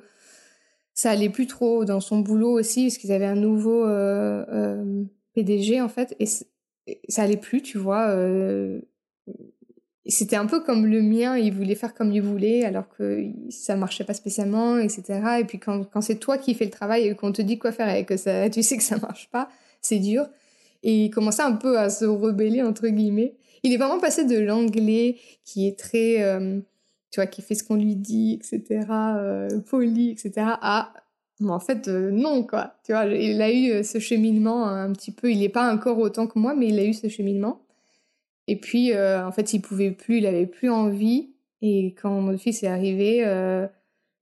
ça allait plus trop dans son boulot aussi, parce qu'ils avaient un nouveau euh, euh PDG, en fait. Et ça allait plus, tu vois. C'était un peu comme le mien, il voulait faire comme il voulait, alors que ça marchait pas spécialement, etc. Et puis quand, quand c'est toi qui fais le travail et qu'on te dit quoi faire et que ça, tu sais que ça marche pas, c'est dur. Et il commençait un peu à se rebeller, entre guillemets. Il est vraiment passé de l'anglais, qui est très, euh, tu vois, qui fait ce qu'on lui dit, etc., euh, poli, etc., à mais en fait, euh, non, quoi. Tu vois, il a eu ce cheminement un petit peu. Il n'est pas encore autant que moi, mais il a eu ce cheminement. Et puis, en fait, il pouvait plus, il avait plus envie. Et quand mon fils est arrivé,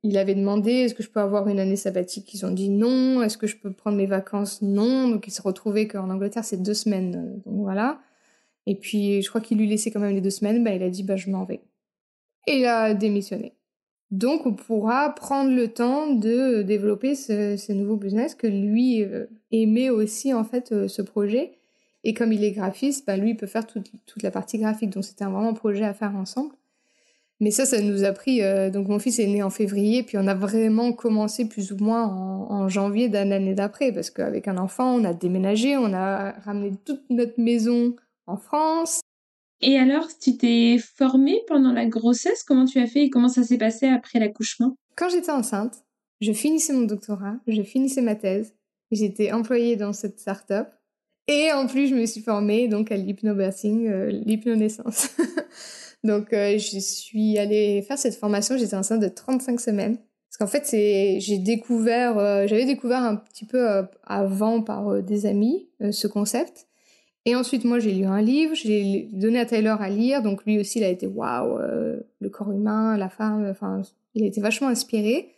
il avait demandé est-ce que je peux avoir une année sabbatique? Ils ont dit non. Est-ce que je peux prendre mes vacances? Non. Donc, il s'est retrouvé qu'en Angleterre, c'est deux semaines. Donc, voilà. Et puis, je crois qu'il lui laissait quand même les deux semaines. Bah, il a dit bah, je m'en vais. Et il a démissionné. Donc, on pourra prendre le temps de développer ce, nouveau business que lui euh, aimait aussi, en fait, ce projet. Et comme il est graphiste, bah, lui, il peut faire toute, toute la partie graphique. Donc, c'était un vraiment projet à faire ensemble. Mais ça, ça nous a pris. Euh, donc, mon fils est né en février, puis on a vraiment commencé plus ou moins en, en janvier de l'année d'après, parce qu'avec un enfant, on a déménagé, on a ramené toute notre maison en France. Et alors, tu t'es formée pendant la grossesse? Comment tu as fait et comment ça s'est passé après l'accouchement? Quand j'étais enceinte, je finissais mon doctorat, je finissais ma thèse, j'étais employée dans cette start-up. Et en plus, je me suis formée donc à l'hypnobirthing, euh, l'hypnonaissance. donc, euh, je suis allée faire cette formation. J'étais enceinte de 35 semaines. Parce qu'en fait, c'est, j'ai découvert, euh, j'avais découvert un petit peu euh, avant par des amis ce concept. Et ensuite, moi, j'ai lu un livre, j'ai donné à Taylor à lire. Donc, lui aussi, il a été waouh, le corps humain, la femme. Enfin, il a été vachement inspiré.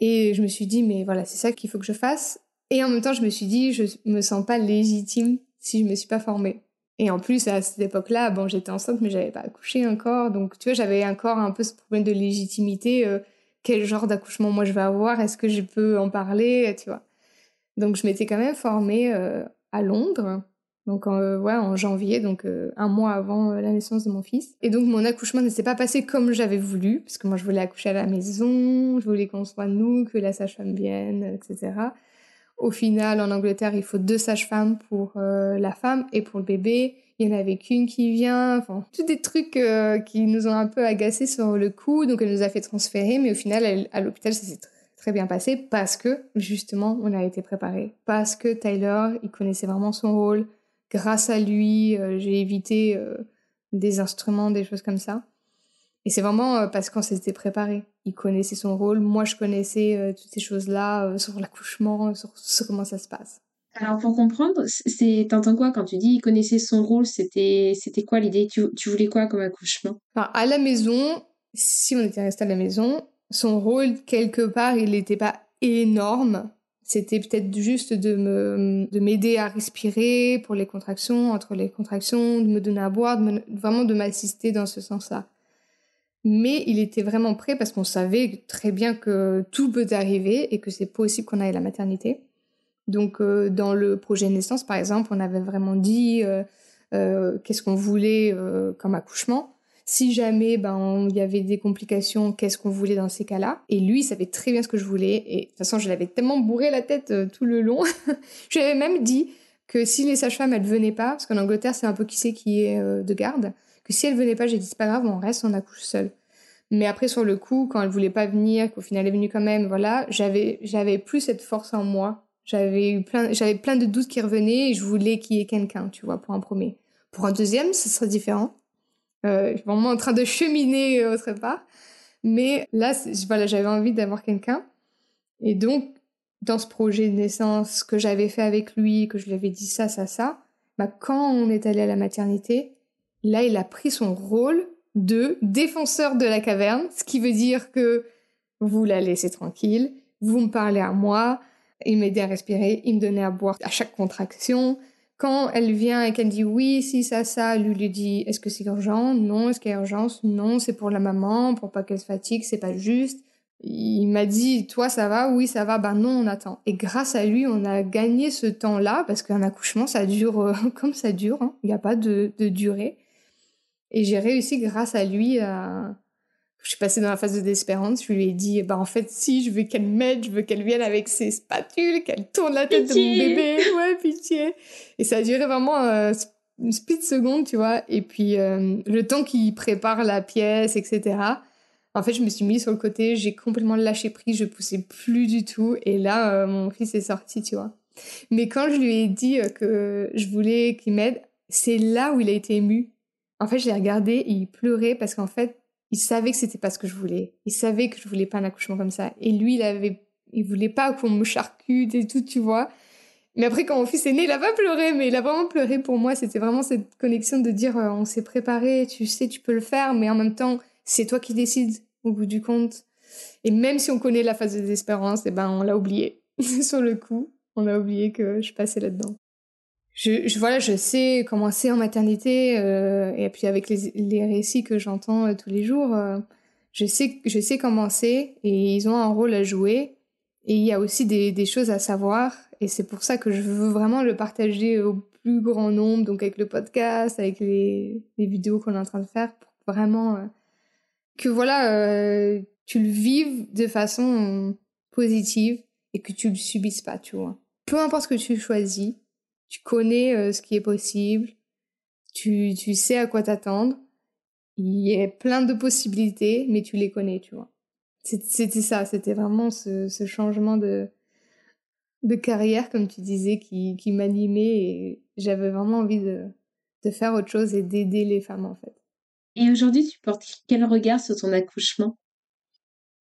Et je me suis dit, mais voilà, c'est ça qu'il faut que je fasse. Et en même temps, je me suis dit, je me sens pas légitime si je me suis pas formée. Et en plus, à cette époque-là, bon, j'étais enceinte, mais j'avais pas accouché encore. Donc, tu vois, j'avais encore un peu ce problème de légitimité. Euh, quel genre d'accouchement moi je vais avoir Est-ce que je peux en parler Tu vois. Donc, je m'étais quand même formée euh, à Londres. Donc, euh, en janvier, donc euh, un mois avant la naissance de mon fils. Et donc, mon accouchement ne s'est pas passé comme j'avais voulu, parce que moi, je voulais accoucher à la maison, je voulais qu'on soit nous, que la sage-femme vienne, etc. Au final, en Angleterre, il faut deux sages-femmes pour euh, la femme et pour le bébé. Il y en avait qu'une qui vient. Enfin, tous des trucs euh, qui nous ont un peu agacés sur le coup. Donc, elle nous a fait transférer. Mais au final, à l'hôpital, ça s'est très bien passé parce que, justement, on a été préparés. Parce que Tyler, il connaissait vraiment son rôle. Grâce à lui, euh, j'ai évité des instruments, des choses comme ça. Et c'est vraiment parce qu'on s'était préparé. Il connaissait son rôle, moi je connaissais euh, toutes ces choses-là euh, sur l'accouchement, sur, sur, comment ça se passe. Alors pour comprendre, c'est t'entends quoi quand tu dis il connaissait son rôle C'était c'était quoi l'idée? Tu, tu voulais quoi comme accouchement? Enfin, À la maison, si on était resté à la maison, son rôle quelque part il n'était pas énorme. C'était peut-être juste de me de m'aider à respirer pour les contractions, entre les contractions, de me donner à boire, de me, vraiment de m'assister dans ce sens-là mais il était vraiment prêt parce qu'on savait très bien que tout peut arriver et que c'est possible qu'on aille à la maternité. Donc euh, dans le projet naissance par exemple, on avait vraiment dit euh, euh, qu'est-ce qu'on voulait comme accouchement. Si jamais ben il y avait des complications, qu'est-ce qu'on voulait dans ces cas-là? Et lui, il savait très bien ce que je voulais et de toute façon, je l'avais tellement bourré la tête tout le long. je lui avais même dit que si les sages-femmes elles venaient pas, parce qu'en Angleterre c'est un peu qui sait qui est de garde, si elle venait pas, j'ai dit c'est pas grave, on reste, on accouche seul. Mais après sur le coup, quand elle voulait pas venir, qu'au final elle est venue quand même, voilà, j'avais j'avais plus cette force en moi. J'avais eu plein j'avais plein de doutes qui revenaient et je voulais qu'il y ait quelqu'un, tu vois, pour un premier. Pour un deuxième, ce serait différent. Euh, je suis vraiment en train de cheminer autre part. Mais là, voilà, j'avais envie d'avoir quelqu'un. Et donc, dans ce projet de naissance que j'avais fait avec lui, que je lui avais dit ça, ça, ça, bah, quand on est allé à la maternité, là, il a pris son rôle de défenseur de la caverne, ce qui veut dire que vous la laissez tranquille, vous me parlez à moi, il m'aidait à respirer, il me donnait à boire à chaque contraction. Quand elle vient et qu'elle dit oui, si, ça, ça, lui lui dit est-ce que c'est urgent? Non. Est-ce qu'il y a urgence? Non, c'est pour la maman, pour pas qu'elle se fatigue, c'est pas juste. Il m'a dit toi ça va? Oui, ça va. Ben non, on attend. Et grâce à lui, on a gagné ce temps-là parce qu'un accouchement ça dure euh, comme ça dure. Hein. Il n'y a pas de, de durée. Et j'ai réussi grâce à lui à je suis passée dans la phase de désespérance. Je lui ai dit, bah en fait, si, je veux qu'elle m'aide, je veux qu'elle vienne avec ses spatules, qu'elle tourne la tête de mon bébé. Ouais, pitié. Et ça a duré vraiment euh, une split seconde, tu vois. Et puis, euh, le temps qu'il prépare la pièce, etc. En fait, je me suis mise sur le côté, j'ai complètement lâché prise, je poussais plus du tout. Et là, euh, mon fils est sorti, tu vois. Mais quand je lui ai dit que je voulais qu'il m'aide, c'est là où il a été ému. En fait, je l'ai regardé et il pleurait parce qu'en fait, il savait que c'était pas ce que je voulais. Il savait que je voulais pas un accouchement comme ça. Et lui, il avait, il voulait pas qu'on me charcute et tout, tu vois. Mais après, quand mon fils est né, il a pas pleuré, mais il a vraiment pleuré pour moi. C'était vraiment cette connexion de dire, euh, on s'est préparé, tu sais, tu peux le faire, mais en même temps, c'est toi qui décides au bout du compte. Et même si on connaît la phase de désespérance, eh ben, on l'a oublié. Sur le coup, on a oublié que je passais là-dedans je, voilà, je sais comment c'est en maternité, euh, et puis avec les, récits que j'entends euh, tous les jours, euh, je sais, je sais comment c'est, et ils ont un rôle à jouer, et il y a aussi des, choses à savoir, et c'est pour ça que je veux vraiment le partager au plus grand nombre, donc avec le podcast, avec les, les vidéos qu'on est en train de faire, pour vraiment que voilà, tu le vives de façon positive et que tu le subisses pas, tu vois. Peu importe ce que tu choisis, tu connais euh, ce qui est possible, tu, tu sais à quoi t'attendre. Il y a plein de possibilités, mais tu les connais, tu vois. C'était ça, c'était vraiment ce, ce, changement de, de carrière, comme tu disais, qui, qui m'animait et j'avais vraiment envie de, de faire autre chose et d'aider les femmes, en fait. Et aujourd'hui, tu portes quel regard sur ton accouchement?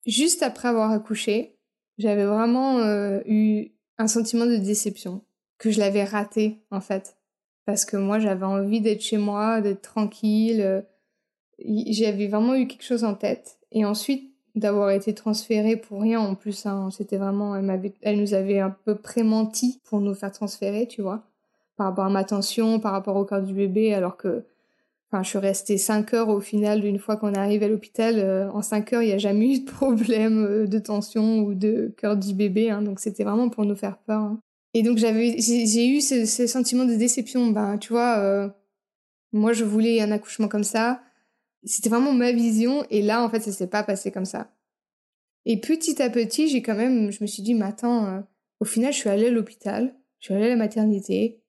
Juste après avoir accouché, j'avais vraiment euh, eu un sentiment de déception que je l'avais raté en fait parce que moi j'avais envie d'être chez moi, d'être tranquille. Euh, j'avais vraiment eu quelque chose en tête et ensuite d'avoir été transférée pour rien en plus. Hein, c'était vraiment, elle, nous avait un peu prémenti pour nous faire transférer, tu vois, par rapport à ma tension, par rapport au cœur du bébé, alors que Enfin, je suis restée 5 heures au final d'une fois qu'on est arrivé à l'hôpital. Euh, en 5 heures, il n'y a jamais eu de problème euh, de tension ou de cœur du bébé. Hein, donc c'était vraiment pour nous faire peur. Hein. Et donc j'avais, j'ai eu ce, sentiment de déception. Ben, tu vois, euh, moi je voulais un accouchement comme ça. C'était vraiment ma vision. Et là, en fait, ça s'est pas passé comme ça. Et petit à petit, j'ai quand même, je me suis dit, mais attends, euh, au final, je suis allée à l'hôpital, je suis allée à la maternité.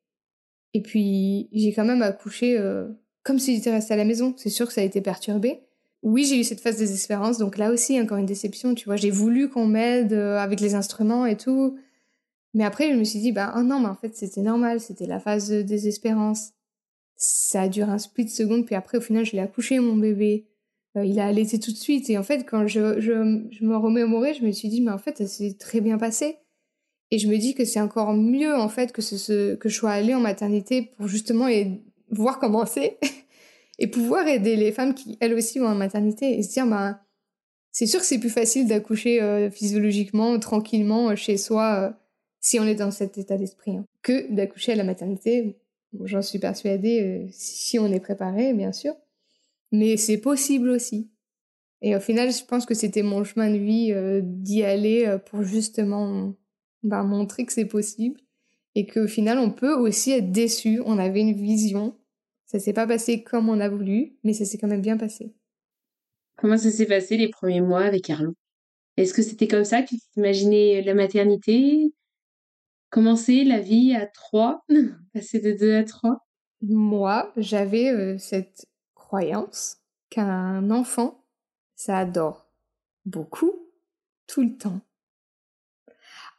Et puis, j'ai quand même accouché euh, comme si j'étais restée à la maison. C'est sûr que ça a été perturbé. Oui, j'ai eu cette phase désespérance. Donc là aussi, encore une déception, tu vois. J'ai voulu qu'on m'aide avec les instruments et tout. Mais après, je me suis dit, bah, oh non, mais en fait, c'était normal, c'était la phase de désespérance. Ça a duré un split seconde, puis après, au final, je l'ai accouché, mon bébé. Euh, il a allaité tout de suite. Et en fait, quand je, je, je me remémorais, je me suis dit, mais en fait, ça s'est très bien passé. Et je me dis que c'est encore mieux, en fait, que, ce, que je sois allée en maternité pour justement et voir comment c'est. et pouvoir aider les femmes qui, elles aussi, vont en maternité et se dire, bah, c'est sûr que c'est plus facile d'accoucher euh, physiologiquement, tranquillement, chez soi euh, si on est dans cet état d'esprit, hein, que d'accoucher à la maternité. J'en suis persuadée, euh, si on est préparé, bien sûr. Mais c'est possible aussi. Et au final, je pense que c'était mon chemin de vie euh, d'y aller euh, pour justement bah, montrer que c'est possible et qu'au final, on peut aussi être déçu. On avait une vision. Ça s'est pas passé comme on a voulu, mais ça s'est quand même bien passé. Comment ça s'est passé les premiers mois avec Arlo Est-ce que c'était comme ça que tu t'imaginais la maternité? Commencer la vie à trois, passer de deux à trois? Moi, j'avais euh, cette croyance qu'un enfant, ça adore beaucoup, tout le temps.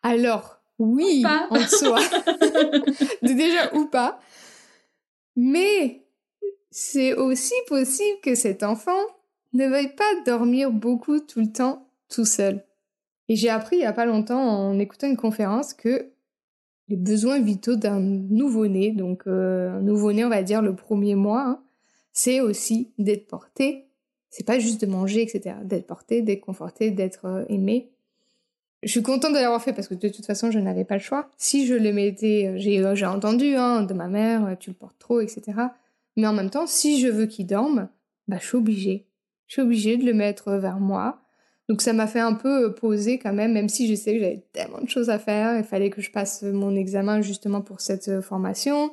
Alors, oui, en soi, déjà ou pas, mais c'est aussi possible que cet enfant ne veuille pas dormir beaucoup tout le temps tout seul. Et j'ai appris il y a pas longtemps en écoutant une conférence que les besoins vitaux d'un nouveau-né, donc euh, un nouveau-né, on va dire le premier mois, hein, c'est aussi d'être porté. C'est pas juste de manger, etc. D'être porté, d'être conforté, d'être euh, aimé. Je suis contente de l'avoir fait parce que de toute façon, je n'avais pas le choix. Si je le mettais, euh, j'ai, entendu hein, de ma mère, tu le portes trop, etc. Mais en même temps, si je veux qu'il dorme, bah, je suis obligée. Je suis obligée de le mettre vers moi. Donc ça m'a fait un peu euh, poser quand même, même si je sais que j'avais tellement de choses à faire. Il fallait que je passe mon examen justement pour cette euh, formation.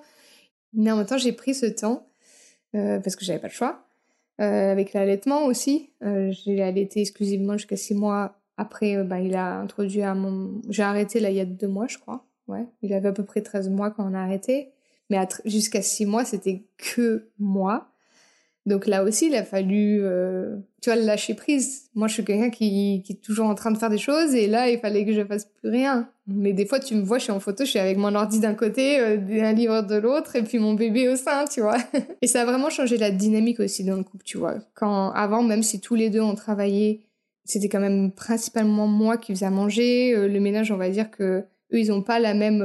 Mais en même temps, j'ai pris ce temps euh, parce que j'avais pas le choix. Euh, avec l'allaitement aussi, euh, j'ai allaité exclusivement jusqu'à six mois. Après, ben, il a introduit à mon... J'ai arrêté là il y a deux mois, je crois. Ouais, il avait à peu près 13 mois quand on a arrêté. Mais jusqu'à six mois, c'était que moi. Donc là aussi, il a fallu, euh, tu vois, lâcher prise. Moi, je suis quelqu'un qui, est toujours en train de faire des choses et là, il fallait que je fasse plus rien. Mais des fois, tu me vois, je suis en photo, je suis avec mon ordi d'un côté, euh, un livre de l'autre et puis mon bébé au sein, tu vois. et ça a vraiment changé la dynamique aussi dans le couple, tu vois. Quand avant, même si tous les deux ont travaillé, c'était quand même principalement moi qui faisais à manger. Euh, le ménage, on va dire que eux, ils ont pas la même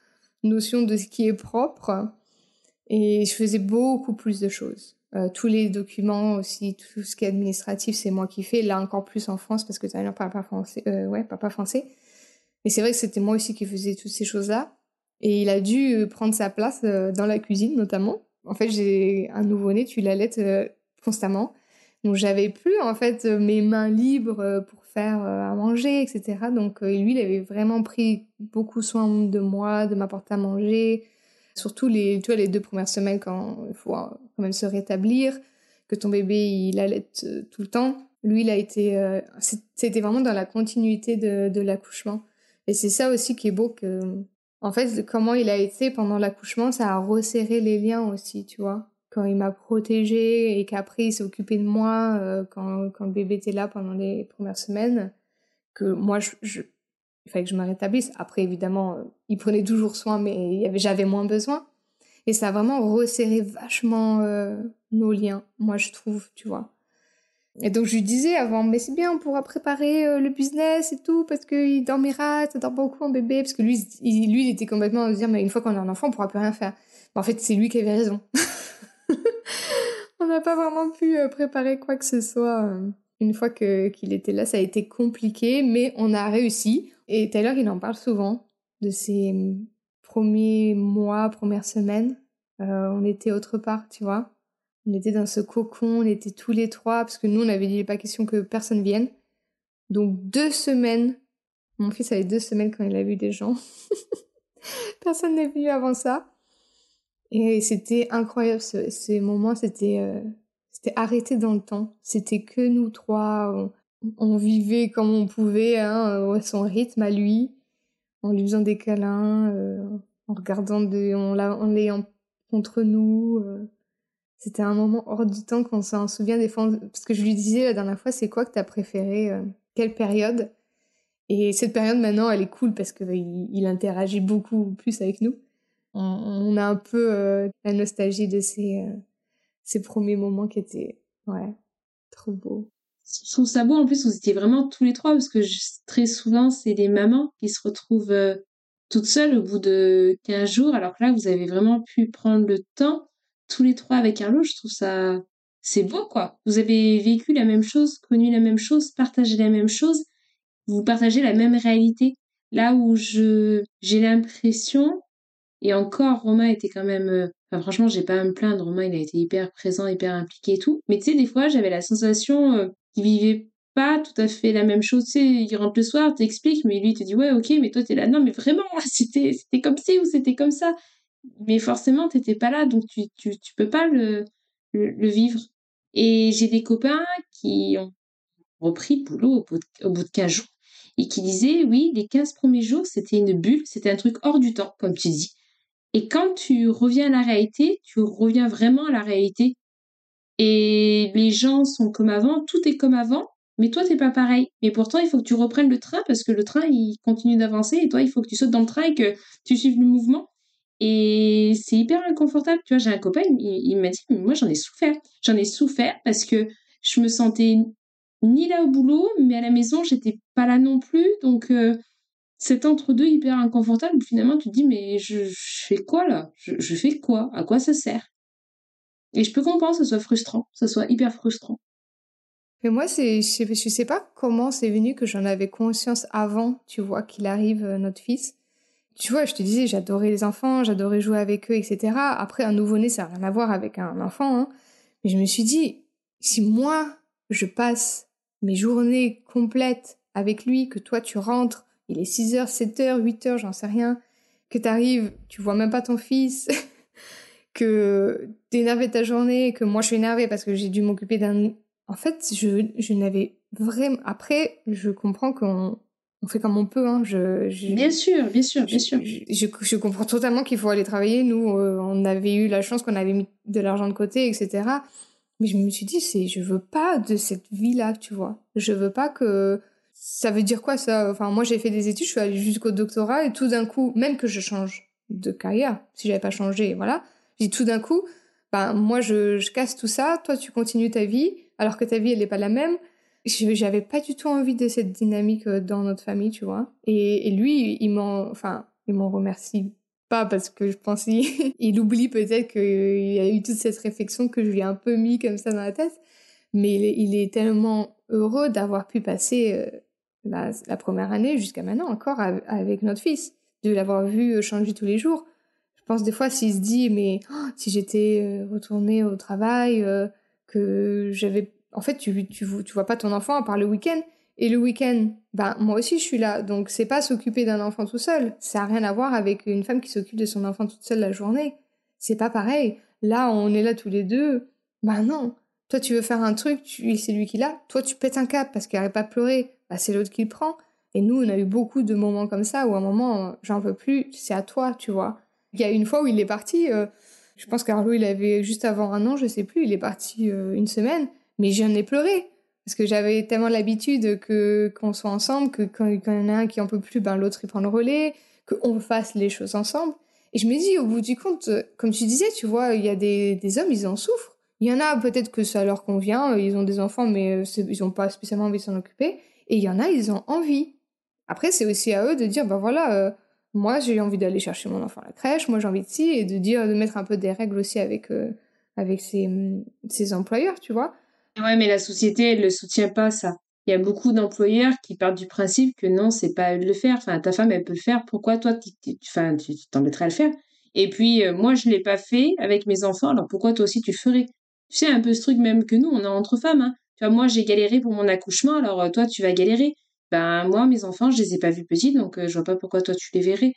notion de ce qui est propre. Et je faisais beaucoup plus de choses. Euh, tous les documents aussi, tout ce qui est administratif, c'est moi qui fais. Là encore plus en France parce que tu as un papa français. Euh, ouais, français. Mais c'est vrai que c'était moi aussi qui faisais toutes ces choses-là. Et il a dû euh, prendre sa place dans la cuisine notamment. En fait, j'ai un nouveau-né, tu l'allaites constamment. Donc j'avais plus en fait mes mains libres pour faire à manger, etc. Donc lui, il avait vraiment pris beaucoup soin de moi, de m'apporter à manger, Surtout les, tu vois, les deux premières semaines quand il faut quand même se rétablir, que ton bébé il allait tout le temps. Lui, il a été, euh, c'était vraiment dans la continuité de, l'accouchement. Et c'est ça aussi qui est beau que, en fait, comment il a été pendant l'accouchement, ça a resserré les liens aussi, tu vois. Quand il m'a protégée et qu'après il s'est occupé de moi euh, quand, quand le bébé était là pendant les premières semaines, que moi je il fallait que je me rétablisse. Après, évidemment, euh, il prenait toujours soin, mais j'avais moins besoin. Et ça a vraiment resserré vachement euh, nos liens, moi, je trouve, tu vois. Et donc, je lui disais avant, mais c'est bien, on pourra préparer euh, le business et tout, parce qu'il dormira, ça dort beaucoup en bébé. Parce que lui, il, lui, il était complètement à dire, mais une fois qu'on a un enfant, on pourra plus rien faire. en fait, c'est lui qui avait raison. on n'a pas vraiment pu préparer quoi que ce soit. Une fois qu'il était là, ça a été compliqué, mais on a réussi. Et Taylor, il en parle souvent de ses premiers mois, premières semaines. Euh, on était autre part, tu vois. On était dans ce cocon, on était tous les trois, parce que nous, on avait dit, pas question que personne vienne. Donc, deux semaines. Mon fils avait deux semaines quand il a vu des gens. personne n'est venu avant ça. Et c'était incroyable, ce, ces moments, c'était euh, arrêté dans le temps. C'était que nous trois on vivait comme on pouvait, hein, à son rythme à lui, en lui faisant des câlins, euh, en regardant des, en l'ayant contre nous. Euh. C'était un moment hors du temps qu'on s'en souvient des fois. Parce que je lui disais la dernière fois, c'est quoi que t'as préféré euh, Quelle période? Et cette période maintenant, elle est cool parce qu'il il interagit beaucoup plus avec nous. On, on a un peu la nostalgie de ces, ces premiers moments qui étaient ouais, trop beaux. Je trouve ça beau en plus vous étiez vraiment tous les trois parce que très souvent c'est les mamans qui se retrouvent euh, toutes seules au bout de 15 jours alors que là vous avez vraiment pu prendre le temps tous les trois avec Carlo je trouve ça c'est beau quoi. Vous avez vécu la même chose connu la même chose partagé la même chose vous partagez la même réalité. Là où je j'ai l'impression et encore Romain était quand même euh, Enfin, franchement, j'ai pas à me plaindre. Romain, il a été hyper présent, hyper impliqué et tout. Mais tu sais, des fois, j'avais la sensation euh, qui vivait pas tout à fait la même chose. Tu sais, il rentre le soir, t'explique, mais lui, il te dit, ouais, ok, mais toi, t'es là. Non, mais vraiment, c'était, c'était comme ci ou c'était comme ça. Mais forcément, t'étais pas là, donc tu, tu, tu peux pas le, le, vivre. Et j'ai des copains qui ont repris le boulot au bout, de, au bout de 15 jours et qui disaient, oui, les 15 premiers jours, c'était une bulle, c'était un truc hors du temps, comme tu dis. Et quand tu reviens à la réalité, tu reviens vraiment à la réalité et les gens sont comme avant, tout est comme avant, mais toi, t'es pas pareil. Mais pourtant, il faut que tu reprennes le train parce que le train, il continue d'avancer et toi, il faut que tu sautes dans le train et que tu suives le mouvement. Et c'est hyper inconfortable. Tu vois, j'ai un copain, il, m'a dit, moi, j'en ai souffert. J'en ai souffert parce que je me sentais ni là au boulot, mais à la maison, j'étais pas là non plus. Donc, euh, cet entre-deux hyper inconfortable, finalement, tu te dis, mais je, fais quoi là? Je, fais quoi? À quoi ça sert? Et je peux comprendre que ce soit frustrant, que ce soit hyper frustrant. Mais moi, je, sais, sais pas comment c'est venu que j'en avais conscience avant, tu vois, qu'il arrive, euh, notre fils. Tu vois, je te disais, j'adorais les enfants, j'adorais jouer avec eux, etc. Après, un nouveau-né, ça n'a rien à voir avec un enfant. Hein. Mais je me suis dit, si moi, je passe mes journées complètes avec lui, que toi, tu rentres, il est 6h, 7h, 8h, j'en sais rien, que t'arrives, tu vois même pas ton fils, que t'es énervé ta journée, que moi je suis énervée parce que j'ai dû m'occuper d'un... En fait, je, je n'avais vraiment... Après, je comprends qu'on on fait comme on peut. Hein. Je, bien sûr, bien sûr, bien sûr. Je, je, comprends totalement qu'il faut aller travailler. Nous, euh, on avait eu la chance qu'on avait mis de l'argent de côté, etc. Mais je me suis dit, c'est, je veux pas de cette vie-là, tu vois. Je veux pas que ça veut dire quoi ça? Enfin, moi j'ai fait des études, je suis allée jusqu'au doctorat et tout d'un coup, même que je change de carrière, si j'avais pas changé, voilà, j'ai tout d'un coup, ben moi je, casse tout ça, toi tu continues ta vie, alors que ta vie elle n'est pas la même. J'avais pas du tout envie de cette dynamique euh, dans notre famille, tu vois. Et, lui, il m'en, enfin, il m'en remercie pas parce que je pense il oublie peut-être qu'il a eu toute cette réflexion que je lui ai un peu mis comme ça dans la tête. Mais il est, il est tellement heureux d'avoir pu passer euh, la, première année jusqu'à maintenant encore avec notre fils, de l'avoir vu euh, changer tous les jours. Je pense des fois s'il se dit mais oh, si j'étais euh, retournée au travail, euh, que j'avais... En fait, tu, tu, vois pas ton enfant à part le week-end. Et le week-end, ben moi aussi je suis là. Donc c'est pas s'occuper d'un enfant tout seul. Ça a rien à voir avec une femme qui s'occupe de son enfant toute seule la journée. C'est pas pareil. Là, on est là tous les deux. Ben non. Toi, tu veux faire un truc, c'est lui qui l'a. Toi, tu pètes un cap parce qu'il n'arrête pas de pleurer. Bah, c'est l'autre qui le prend. Et nous, on a eu beaucoup de moments comme ça où à un moment, j'en veux plus, c'est à toi, tu vois. Il y a une fois où il est parti, euh, je pense qu'Arlo, il avait juste avant un an, je sais plus, il est parti euh, une semaine, mais j'en ai pleuré. Parce que j'avais tellement l'habitude que qu'on soit ensemble, que quand, il y en a un qui en peut plus, ben l'autre il prend le relais, qu'on fasse les choses ensemble. Et je me dis, au bout du compte, comme tu disais, tu vois, il y a des, des hommes, ils en souffrent. Il y en a peut-être que ça leur convient, ils ont des enfants, mais ils n'ont pas spécialement envie de s'en occuper. Et il y en a, ils ont envie. Après, c'est aussi à eux de dire, ben voilà, euh, moi j'ai envie d'aller chercher mon enfant à la crèche, moi j'ai envie de ci, et de dire, de mettre un peu des règles aussi avec, euh, avec ses, ses employeurs, tu vois. Ouais, mais la société, elle le soutient pas, ça. Il y a beaucoup d'employeurs qui partent du principe que non, c'est pas à eux de le faire. Enfin, ta femme, elle peut le faire. Pourquoi toi, tu t'embêterais à le faire? Et puis, euh, moi, je l'ai pas fait avec mes enfants. Alors pourquoi toi aussi tu ferais? Tu sais, un peu ce truc même que nous, on est entre femmes. Hein. Tu vois, moi, j'ai galéré pour mon accouchement, alors euh, toi, tu vas galérer. Ben, moi, mes enfants, je les ai pas vus petits, donc euh, je vois pas pourquoi toi, tu les verrais.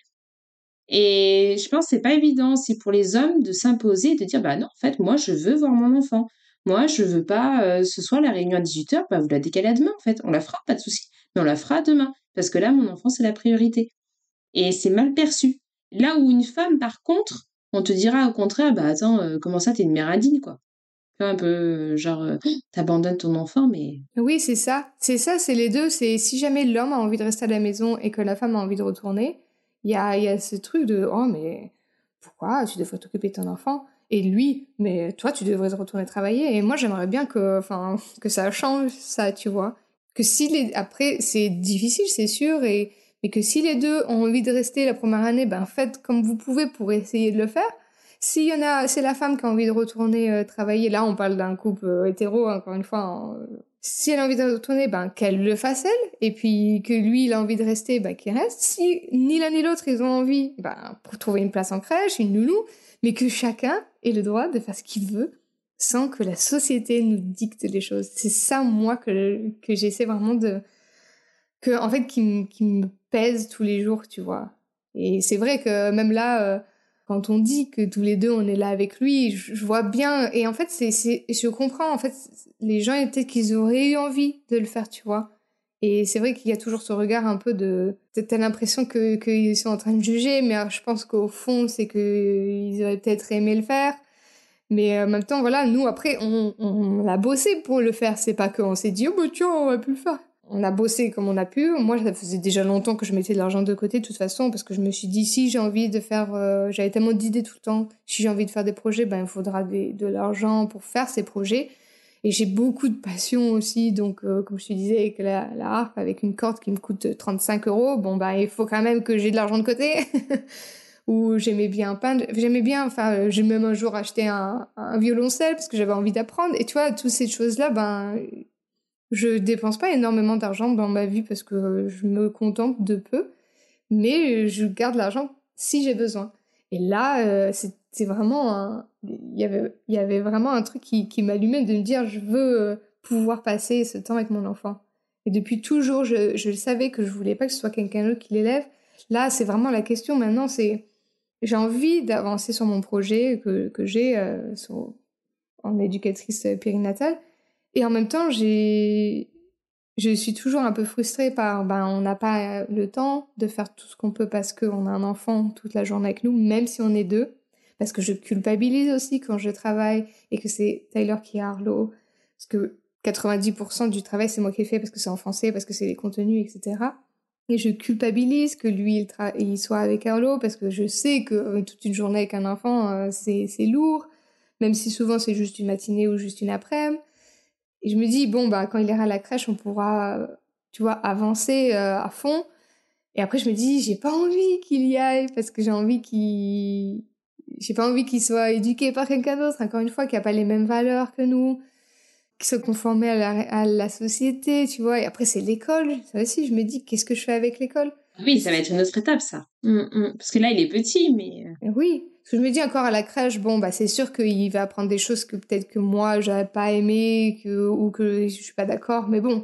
Et je pense que c'est pas évident, c'est pour les hommes de s'imposer, de dire, bah non, en fait, moi, je veux voir mon enfant. Moi, je veux pas, euh, ce soit la réunion à 18h, bah, vous la décalez à demain, en fait. On la fera, pas de souci. Mais on la fera demain. Parce que là, mon enfant, c'est la priorité. Et c'est mal perçu. Là où une femme, par contre, on te dira au contraire, bah attends, comment ça, t'es une mère indigne, quoi un peu euh, genre euh, t'abandonnes ton enfant mais oui c'est ça. C'est ça c'est les deux. C'est si jamais l'homme a envie de rester à la maison et que la femme a envie de retourner il y a y a ce truc de oh mais pourquoi tu devrais t'occuper de ton enfant? Et lui mais toi tu devrais retourner travailler. Et moi j'aimerais bien que enfin que ça change ça tu vois. Que si les après c'est difficile c'est sûr et mais que si les deux ont envie de rester la première année ben faites comme vous pouvez pour essayer de le faire s'il y en a, c'est la femme qui a envie de retourner euh, travailler. Là, on parle d'un couple euh, hétéro, encore une fois. Si elle a envie de retourner, ben qu'elle le fasse elle, et puis que lui, il a envie de rester, ben qu'il reste. Si ni l'un ni l'autre, ils ont envie, ben pour trouver une place en crèche, une nounou, mais que chacun ait le droit de faire ce qu'il veut, sans que la société nous dicte les choses. C'est ça, moi, que que j'essaie vraiment de que en fait qui, qui me pèse tous les jours, tu vois. Et c'est vrai que même là. Euh, quand on dit que tous les deux on est là avec lui, je, vois bien. Et en fait, c'est, je comprends. En fait, les gens peut-être qu'ils auraient eu envie de le faire, tu vois. Et c'est vrai qu'il y a toujours ce regard un peu de, t'as l'impression que qu'ils sont en train de juger, mais je pense qu'au fond c'est qu'ils auraient peut-être aimé le faire. Mais en même temps, voilà, nous après on, on, a bossé pour le faire. C'est pas qu'on s'est dit oh bah tiens on va plus le faire on a bossé comme on a pu. Moi, ça faisait déjà longtemps que je mettais de l'argent de côté, de toute façon, parce que je me suis dit, si j'ai envie de faire, euh, j'avais tellement d'idées tout le temps, si j'ai envie de faire des projets, ben, il faudra de l'argent pour faire ces projets. Et j'ai beaucoup de passion aussi, donc euh, comme je te disais, avec la, la, harpe, avec une corde qui me coûte 35 euros, bon bah il faut quand même que j'ai de l'argent de côté. Ou j'aimais bien peindre, j'aimais bien, enfin j'ai même un jour acheté un, un violoncelle parce que j'avais envie d'apprendre. Et tu vois, toutes ces choses-là, ben je dépense pas énormément d'argent dans ma vie parce que je me contente de peu, mais je garde l'argent si j'ai besoin. Et là, euh, c'est vraiment un... Il y avait, vraiment un truc qui, m'allumait de me dire je veux euh, pouvoir passer ce temps avec mon enfant. Et depuis toujours, je, savais que je voulais pas que ce soit quelqu'un d'autre qui l'élève. Là, c'est vraiment la question maintenant, c'est j'ai envie d'avancer sur mon projet que, que j'ai euh, en éducatrice périnatale. Et en même temps, j'ai je suis toujours un peu frustrée par ben on n'a pas le temps de faire tout ce qu'on peut parce qu'on a un enfant toute la journée avec nous, même si on est deux. Parce que je culpabilise aussi quand je travaille et que c'est Tyler qui a Arlo. Parce que 90% du travail, c'est moi qui ai fait parce que c'est en français, parce que c'est les contenus, etc. Et je culpabilise que lui, il, soit avec Arlo parce que je sais que euh, toute une journée avec un enfant, euh, c'est lourd. Même si souvent c'est juste une matinée ou juste une après-midi. Et je me dis, bon, bah, quand il ira à la crèche, on pourra, tu vois, avancer euh, à fond. Et après, je me dis, j'ai pas envie qu'il y aille parce que j'ai envie qu'il, j'ai pas envie qu'il soit éduqué par quelqu'un d'autre, encore une fois, qui a pas les mêmes valeurs que nous, qui soit conformé à la, à la société, tu vois. Et après, c'est l'école. Ça aussi, je me dis, qu'est-ce que je fais avec l'école? Oui, ça va être une autre étape, ça. Mmh, mmh. Parce que là, il est petit, mais. Euh. Oui. Parce que je me dis encore à la crèche, bon, bah, c'est sûr qu'il va apprendre des choses que peut-être que moi, j'aurais pas aimé, que, ou que je suis pas d'accord. Mais bon,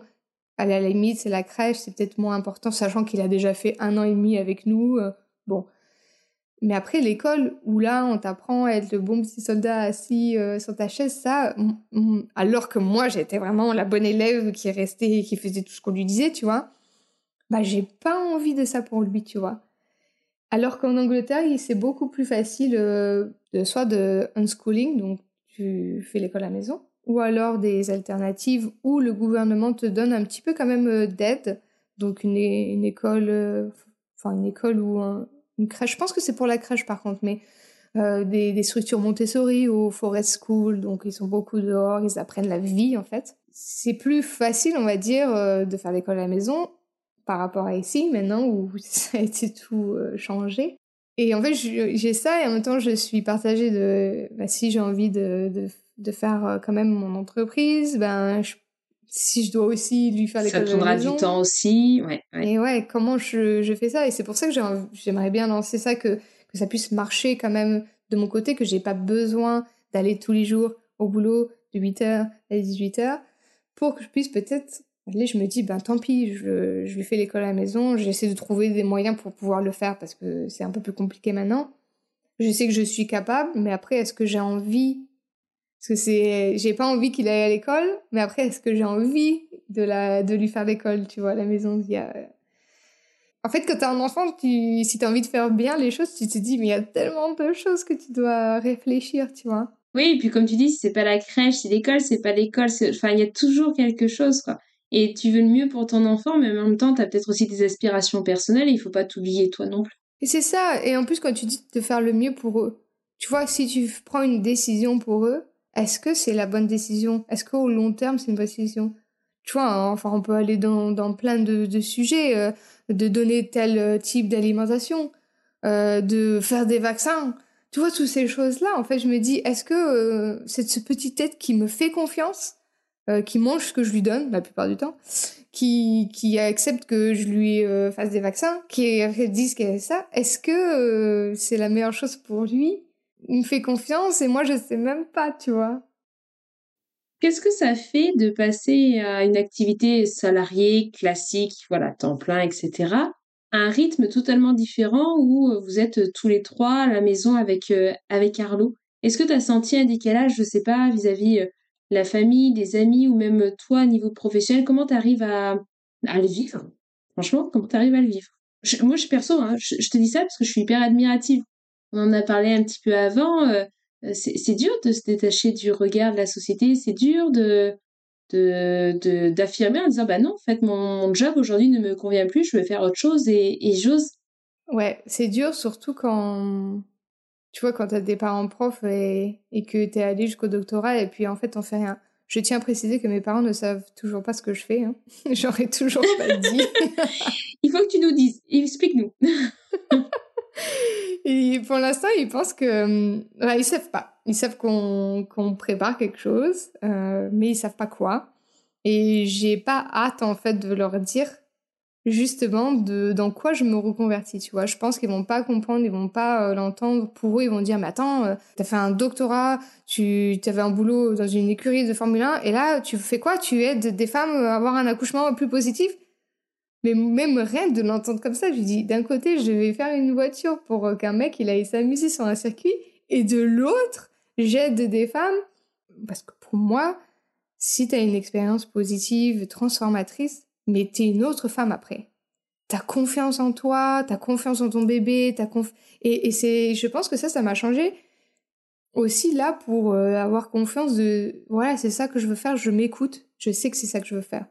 à la limite, c'est la crèche, c'est peut-être moins important, sachant qu'il a déjà fait un an et demi avec nous. Euh, bon. Mais après, l'école, où là, on t'apprend à être le bon petit soldat assis euh, sur ta chaise, ça, alors que moi, j'étais vraiment la bonne élève qui restait et qui faisait tout ce qu'on lui disait, tu vois bah j'ai pas envie de ça pour lui, tu vois. Alors qu'en Angleterre, c'est beaucoup plus facile euh, de soit de unschooling, donc tu fais l'école à la maison, ou alors des alternatives où le gouvernement te donne un petit peu quand même euh, d'aide, donc une, une école, euh, enfin une école ou une crèche. Je pense que c'est pour la crèche par contre, mais des, des, structures Montessori ou Forest School, donc ils sont beaucoup dehors, ils apprennent la vie en fait. C'est plus facile, on va dire, de faire l'école à la maison par rapport à ici maintenant où ça a été tout euh, changé. Et en fait, j'ai ça et en même temps, je suis partagée de bah, si j'ai envie de, de, de, faire euh, quand même mon entreprise, ben si je dois aussi lui faire les Ça prendra du temps aussi, ouais, ouais. Et ouais, comment je, je fais ça? Et c'est pour ça que j'aimerais bien lancer ça, que, que ça puisse marcher quand même de mon côté, que j'ai pas besoin d'aller tous les jours au boulot de 8h à 18h pour que je puisse peut-être Là, je me dis, ben tant pis, je, lui fais l'école à la maison, j'essaie de trouver des moyens pour pouvoir le faire parce que c'est un peu plus compliqué maintenant. Je sais que je suis capable, mais après, est-ce que j'ai envie? Parce que c'est, j'ai pas envie qu'il aille à l'école, mais après, est-ce que j'ai envie de la, de lui faire l'école, tu vois, à la maison? Il y a... En fait, quand t'as un enfant, tu, si t'as envie de faire bien les choses, tu te dis, mais il y a tellement de choses que tu dois réfléchir, tu vois. Oui, et puis comme tu dis, c'est pas la crèche, c'est l'école, c'est pas l'école, enfin, il y a toujours quelque chose, quoi et tu veux le mieux pour ton enfant, mais en même temps, tu as peut-être aussi des aspirations personnelles et il faut pas t'oublier toi non plus. Et c'est ça, et en plus quand tu dis de faire le mieux pour eux, tu vois, si tu prends une décision pour eux, est-ce que c'est la bonne décision? Est-ce qu'au long terme, c'est une bonne décision? Tu vois, hein, enfin, on peut aller dans, dans plein de, de sujets, euh, de donner tel euh, type d'alimentation, euh, de faire des vaccins. Tu vois, toutes ces choses-là, en fait, je me dis, est-ce que c'est ce petit tête qui me fait confiance euh, qui mange ce que je lui donne la plupart du temps, qui, qui accepte que je lui euh, fasse des vaccins, qui dise qu'elle ça, est-ce que euh, c'est la meilleure chose pour lui? Il me fait confiance et moi je sais même pas, tu vois. Qu'est-ce que ça fait de passer à une activité salariée classique, voilà, temps plein, etc., à un rythme totalement différent où vous êtes tous les trois à la maison avec, avec Arlo? Est-ce que tu as senti un décalage, je sais pas, vis-à-vis la famille, des amis ou même toi niveau professionnel, comment tu arrives à, à le vivre? Franchement, comment tu arrives à le vivre? Moi, je perso, hein, je, te dis ça parce que je suis hyper admirative. On en a parlé un petit peu avant. Euh, c'est dur de se détacher du regard de la société. C'est dur de d'affirmer en disant bah non en fait mon, job aujourd'hui ne me convient plus je veux faire autre chose et, et j'ose ouais c'est dur surtout quand tu vois, quand t'as des parents profs et, et que t'es allé jusqu'au doctorat et puis en fait on fait rien. je tiens à préciser que mes parents ne savent toujours pas ce que je fais. Hein. J'aurais toujours pas dit. Il faut que tu nous dises. Explique-nous. Et pour l'instant, ils pensent que... Ouais, ils savent pas. Ils savent qu'on prépare quelque chose, euh, mais ils savent pas quoi. Et j'ai pas hâte, en fait, de leur dire justement de dans quoi je me reconvertis tu vois. Je pense qu'ils vont pas comprendre ils vont pas euh, l'entendre. Pour eux ils vont dire mais attends tu euh, t'as fait un doctorat tu avais un boulot dans une écurie de Formule 1 et là tu fais quoi? Tu aides des femmes à avoir un accouchement plus positif? Mais même rien de l'entendre comme ça. Je dis d'un côté je vais faire une voiture pour euh, qu'un mec il aille s'amuser sur un circuit et de l'autre j'aide des femmes. Parce que pour moi si t'as une expérience positive transformatrice mais t'es une autre femme après. T'as confiance en toi, t'as confiance en ton bébé, t'as conf... et, et c'est, je pense que ça, ça m'a changé aussi là pour euh, avoir confiance de, voilà, c'est ça que je veux faire, je m'écoute, je sais que c'est ça que je veux faire.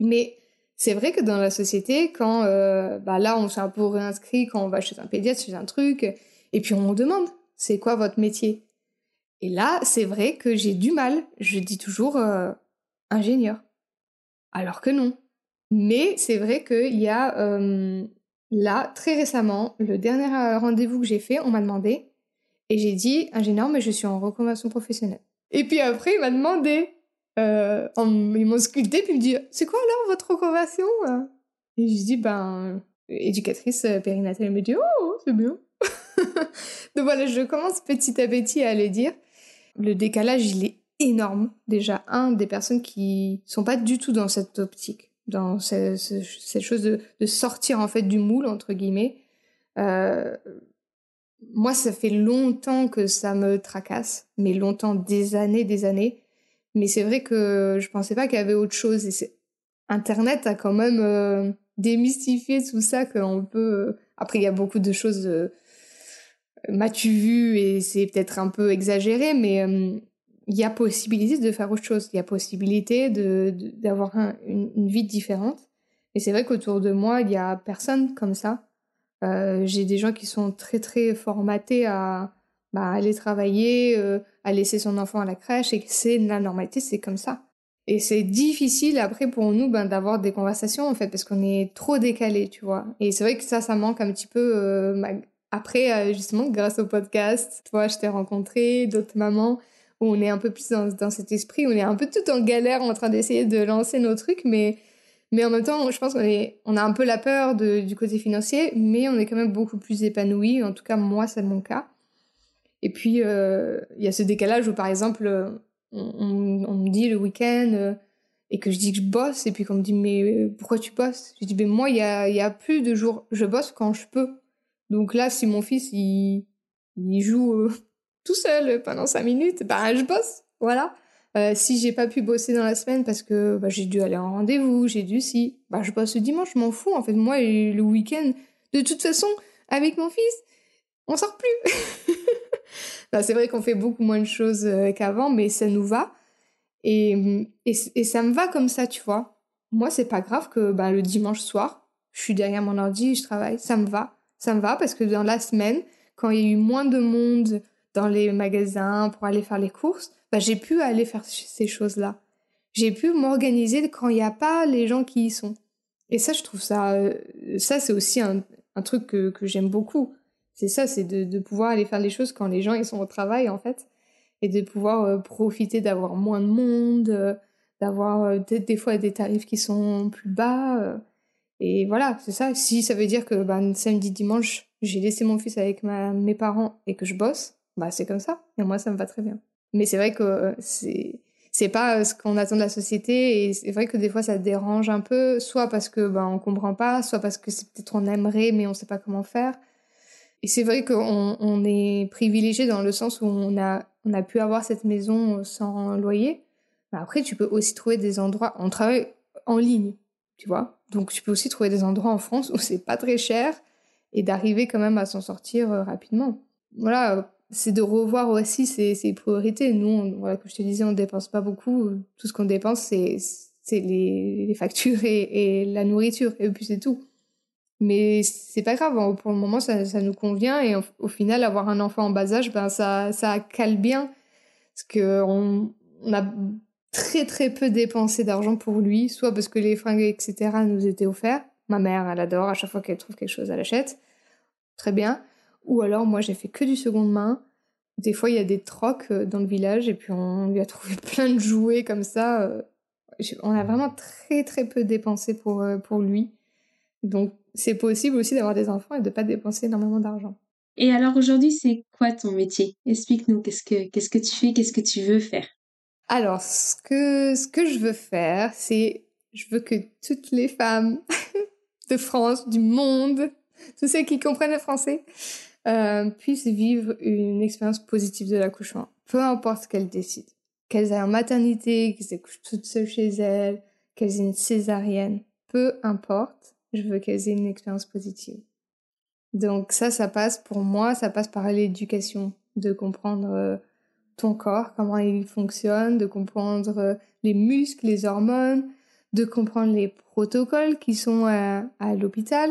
Mais c'est vrai que dans la société, quand, euh, bah là, on s'est un peu réinscrit, quand on va chez un pédiatre, chez un truc, et puis on demande, c'est quoi votre métier? Et là, c'est vrai que j'ai du mal. Je dis toujours euh, ingénieur. Alors que non. Mais c'est vrai qu'il y a euh, là, très récemment, le dernier euh, rendez-vous que j'ai fait, on m'a demandé, et j'ai dit, ingénieur, mais je suis en reconversion professionnelle. Et puis après, il m'a demandé, euh, ils m'ont sculpté, puis il me dit, c'est quoi alors votre reconversion Et je dis, ben, éducatrice périnatale. Il me dit, oh, c'est bien. Donc voilà, je commence petit à petit à aller dire. Le décalage, il est énorme. Déjà, un, des personnes qui sont pas du tout dans cette optique, dans cette chose de, sortir en fait du moule, entre guillemets. Euh, moi, ça fait longtemps que ça me tracasse, mais longtemps, des années, des années. Mais c'est vrai que je pensais pas qu'il y avait autre chose. Et. Internet a quand même euh, démystifié tout ça qu'on peut. Après, il y a beaucoup de choses. Euh, m'as-tu vu et c'est peut-être un peu exagéré, mais il y a possibilité de faire autre chose. Il y a possibilité d'avoir une, vie différente. Et c'est vrai qu'autour de moi, il y a personne comme ça. Euh, j'ai des gens qui sont très très formatés à bah, aller travailler, euh, à laisser son enfant à la crèche, et c'est la normalité, c'est comme ça. Et c'est difficile après pour nous ben, d'avoir des conversations en fait parce qu'on est trop décalé, tu vois. Et c'est vrai que ça, ça manque un petit peu. Euh, après, justement, grâce au podcast, toi, je t'ai rencontré, d'autres mamans où on est un peu plus dans, cet esprit, on est un peu tout en galère en train d'essayer de lancer nos trucs, mais, mais en même temps, je pense qu'on est, on a un peu la peur du côté financier, mais on est quand même beaucoup plus épanoui. En tout cas, moi, c'est mon cas. Et puis, euh, il y a ce décalage où, par exemple, on, on, me dit le week-end euh, et que je dis que je bosse, et puis qu'on me dit, mais euh, pourquoi tu bosses? Je dis, mais moi, il y a, y a plus de jours, je bosse quand je peux. Donc là, si mon fils, il, il joue tout seul pendant cinq minutes, bah je bosse, voilà. Euh, si j'ai pas pu bosser dans la semaine parce que bah, j'ai dû aller en rendez-vous, j'ai dû si, bah je bosse le dimanche, je m'en fous en fait. Moi le week-end, de toute façon, avec mon fils, on sort plus. c'est vrai qu'on fait beaucoup moins de choses euh, qu'avant, mais ça nous va. Et, et, et, ça me va comme ça, tu vois. Moi, c'est pas grave que bah, le dimanche soir, je suis derrière mon ordi, je travaille. Ça me va. Ça me va parce que dans la semaine, quand il y a eu moins de monde, dans les magasins pour aller faire les courses, bah, j'ai pu aller faire ces choses-là. J'ai pu m'organiser quand il n'y a pas les gens qui y sont. Et ça, je trouve ça, euh, ça c'est aussi un, truc que, j'aime beaucoup. C'est ça, c'est de, pouvoir aller faire les choses quand les gens ils sont au travail en fait, et de pouvoir euh, profiter d'avoir moins de monde, euh, d'avoir des, des, fois des tarifs qui sont plus bas. et voilà, c'est ça. Si ça veut dire que ben, samedi, dimanche, j'ai laissé mon fils avec mes parents et que je bosse, bah c'est comme ça. Et moi, ça me va très bien. Mais c'est vrai que euh, c'est c'est pas euh, ce qu'on attend de la société et c'est vrai que des fois ça dérange un peu, soit parce que ben on comprend pas, soit parce que c'est peut-être on aimerait mais on sait pas comment faire. Et c'est vrai qu'on on est privilégié dans le sens où on a on a pu avoir cette maison sans loyer. Mais après, tu peux aussi trouver des endroits. On travaille en ligne, tu vois. Donc tu peux aussi trouver des endroits en France où c'est pas très cher et d'arriver quand même à s'en sortir euh, rapidement. Voilà, c'est de revoir aussi ses, priorités. Nous, voilà, comme je te disais, on dépense pas beaucoup. Tout ce qu'on dépense, c'est les, les factures et, la nourriture, et puis c'est tout. Mais c'est pas grave, pour le moment, ça, ça nous convient, et au, final, avoir un enfant en bas âge, ben, ça, ça cale bien, parce que on, on a très très peu dépensé d'argent pour lui, soit parce que les fringues, etc. nous étaient offerts. Ma mère, elle adore, à chaque fois qu'elle trouve quelque chose, elle achète. Très bien. Ou alors, moi, j'ai fait que du seconde main. Des fois, il y a des trocs euh, dans le village et puis on lui a trouvé plein de jouets comme ça. Euh. On a vraiment très très peu dépensé pour, euh, pour lui. Donc, c'est possible aussi d'avoir des enfants et de pas dépenser énormément d'argent. Et alors aujourd'hui, c'est quoi ton métier? Explique-nous, qu'est-ce que, qu'est-ce que tu fais, qu'est-ce que tu veux faire? Alors, ce que, ce que je veux faire, c'est, je veux que toutes les femmes de France, du monde, tous ceux qui comprennent le français, euh, puissent vivre une expérience positive de l'accouchement, peu importe qu'elles décident. Qu'elles aient en maternité, qu'elles accouchent toutes seules chez elles, qu'elles aient une césarienne, peu importe, je veux qu'elles aient une expérience positive. Donc ça, ça passe pour moi, ça passe par l'éducation, de comprendre euh, ton corps, comment il fonctionne, de comprendre euh, les muscles, les hormones, de comprendre les protocoles qui sont à, l'hôpital,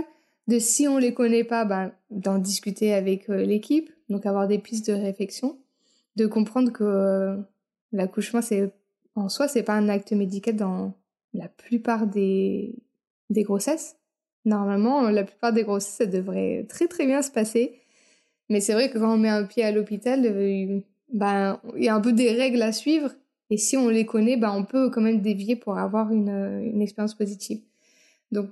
de si on les connaît pas, ben, d'en discuter avec euh, l'équipe, donc avoir des pistes de réflexion, de comprendre que l'accouchement, c'est en soi, c'est pas un acte médical dans la plupart des, grossesses. Normalement, la plupart des grossesses, ça devrait très très bien se passer. Mais c'est vrai que quand on met un pied à l'hôpital, euh, ben, il y a un peu des règles à suivre. Et si on les connaît, ben, on peut quand même dévier pour avoir une, euh, une expérience positive. Donc,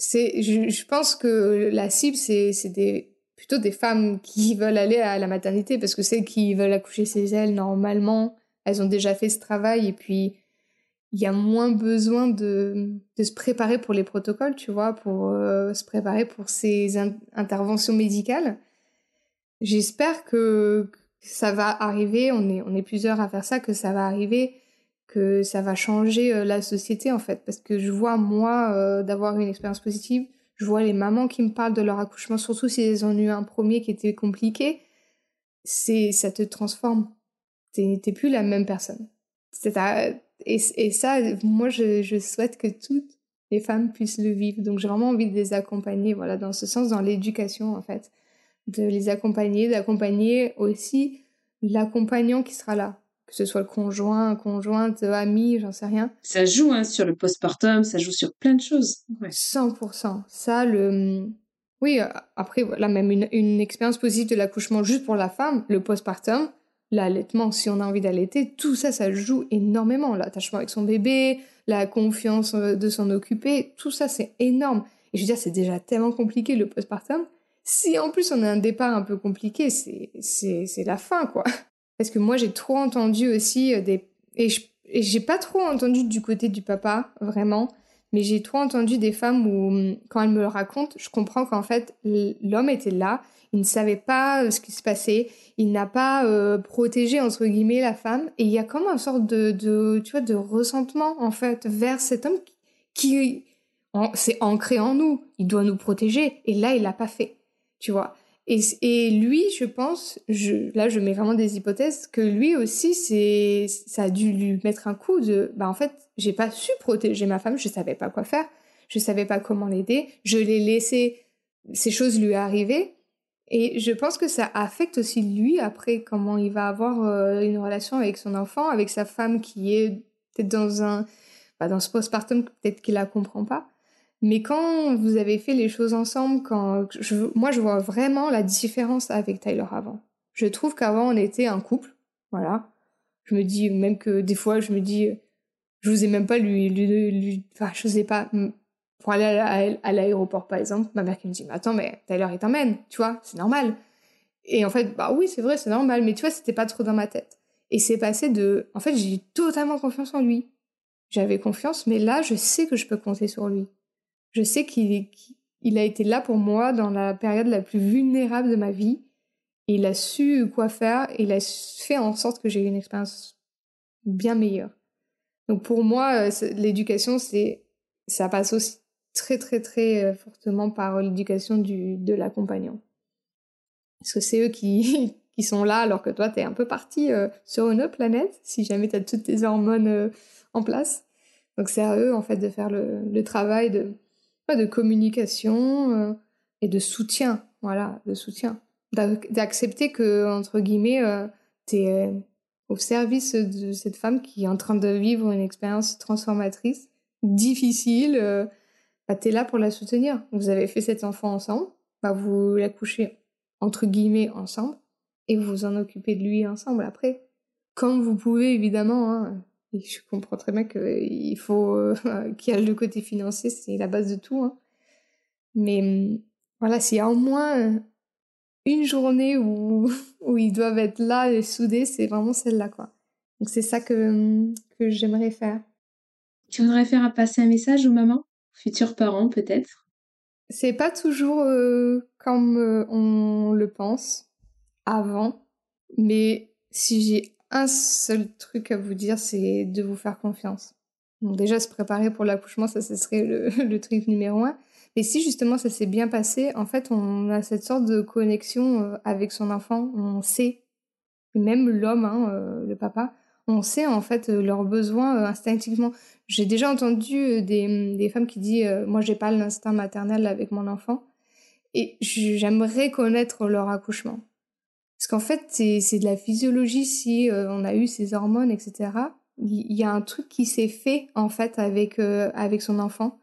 c'est, je, pense que la cible, c'est, c'est des, plutôt des femmes qui veulent aller à la maternité parce que celles qui veulent accoucher chez elles, normalement, elles ont déjà fait ce travail et puis il y a moins besoin de, de, se préparer pour les protocoles, tu vois, pour euh, se préparer pour ces interventions médicales. J'espère que, ça va arriver, on est, on est plusieurs à faire ça, que ça va arriver, que ça va changer euh, la société en fait. Parce que je vois, moi, euh, d'avoir une expérience positive, je vois les mamans qui me parlent de leur accouchement, surtout si elles ont eu un premier qui était compliqué, c'est ça te transforme. T'es plus la même personne. Et, ça, moi, je, souhaite que toutes les femmes puissent le vivre. Donc, j'ai vraiment envie de les accompagner, voilà, dans ce sens, dans l'éducation, en fait. De les accompagner, d'accompagner aussi l'accompagnant qui sera là. Que ce soit le conjoint, conjointe, ami, j'en sais rien. Ça joue hein, sur le postpartum, ça joue sur plein de choses. 100%. Ça, le... Oui, après, voilà, même une, une expérience positive de l'accouchement juste pour la femme, le postpartum, l'allaitement, si on a envie d'allaiter, tout ça, ça joue énormément. L'attachement avec son bébé, la confiance euh, de s'en occuper, tout ça, c'est énorme. Et je veux dire, c'est déjà tellement compliqué le postpartum. Si en plus on a un départ un peu compliqué, c'est, c'est, c'est la fin, quoi. Parce que moi, j'ai trop entendu aussi euh, des... Et, j'ai pas trop entendu du côté du papa, vraiment. Mais j'ai trop entendu des femmes où, hum, quand elles me le racontent, je comprends qu'en fait, l'homme était là, il ne savait pas euh, ce qui se passait, il n'a pas euh, protégé entre guillemets la femme et il y a comme une sorte de, de tu vois de ressentement en fait vers cet homme qui, c'est ancré en nous, il doit nous protéger et là il l'a pas fait, tu vois. Et, lui, je pense, là je mets vraiment des hypothèses que lui aussi c'est ça a dû lui mettre un coup de bah en fait j'ai pas su protéger ma femme, je savais pas quoi faire, je savais pas comment l'aider, je l'ai laissé, ces choses lui arrivaient et je pense que ça affecte aussi lui après comment il va avoir euh, une relation avec son enfant, avec sa femme qui est peut-être dans un bah dans ce postpartum peut-être qu'il la comprend pas. Mais quand vous avez fait les choses ensemble, quand moi je vois vraiment la différence avec Tyler avant. Je trouve qu'avant on était un couple, voilà. Je me dis même que des fois je me dis je vous ai même pas lui lui, lui enfin je sais pas pour aller à, l'aéroport, par exemple, ma mère qui me dit, mais attends, mais Tyler, il t'emmène, tu vois, c'est normal. Et en fait, bah oui, c'est vrai, c'est normal, mais tu vois, c'était pas trop dans ma tête. Et c'est passé de, en fait, j'ai totalement confiance en lui. J'avais confiance, mais là, je sais que je peux compter sur lui. Je sais qu'il il a été là pour moi dans la période la plus vulnérable de ma vie. Et il a su quoi faire et il a fait en sorte que j'ai une expérience bien meilleure. Donc pour moi, euh, l'éducation, ça passe aussi très très très euh, fortement par l'éducation du de l'accompagnant. Parce que c'est eux qui, qui sont là alors que toi t'es un peu parti euh, sur une autre planète si jamais t'as toutes tes hormones en place. Donc c'est à eux en fait de faire le, le travail de de communication et de soutien, voilà, de soutien, d'accepter que entre guillemets t'es au service de cette femme qui est en train de vivre une expérience transformatrice, difficile. Euh, bah, tu es là pour la soutenir. Vous avez fait cet enfant ensemble, bah, vous l'accouchez entre guillemets ensemble et vous vous en occupez de lui ensemble après. Comme vous pouvez évidemment. Hein. Et je comprends très bien qu'il faut euh, qu'il y a le côté financier, c'est la base de tout. Hein. Mais hum, voilà, s'il y a au moins une journée où, où ils doivent être là et soudés, c'est vraiment celle-là, quoi. Donc c'est ça que, que j'aimerais faire. Tu voudrais faire passer un message aux mamans, futurs parents peut-être? C'est pas toujours euh, comme euh, on le pense avant, mais si j'ai un seul truc à vous dire, c'est de vous faire confiance. Donc déjà se préparer pour l'accouchement, ça ce serait le, truc numéro un. Et si justement ça s'est bien passé, en fait, on a cette sorte de connexion euh, avec son enfant. On sait, même l'homme, hein, euh, le papa, on sait en fait euh, leurs besoins instinctivement. J'ai déjà entendu des, des, femmes qui disent Moi, j'ai pas l'instinct maternel avec mon enfant. Et j'aimerais connaître leur accouchement. Parce qu'en fait, c'est de la physiologie si on a eu ces hormones, etc. Il y a un truc qui s'est fait en fait avec, avec son enfant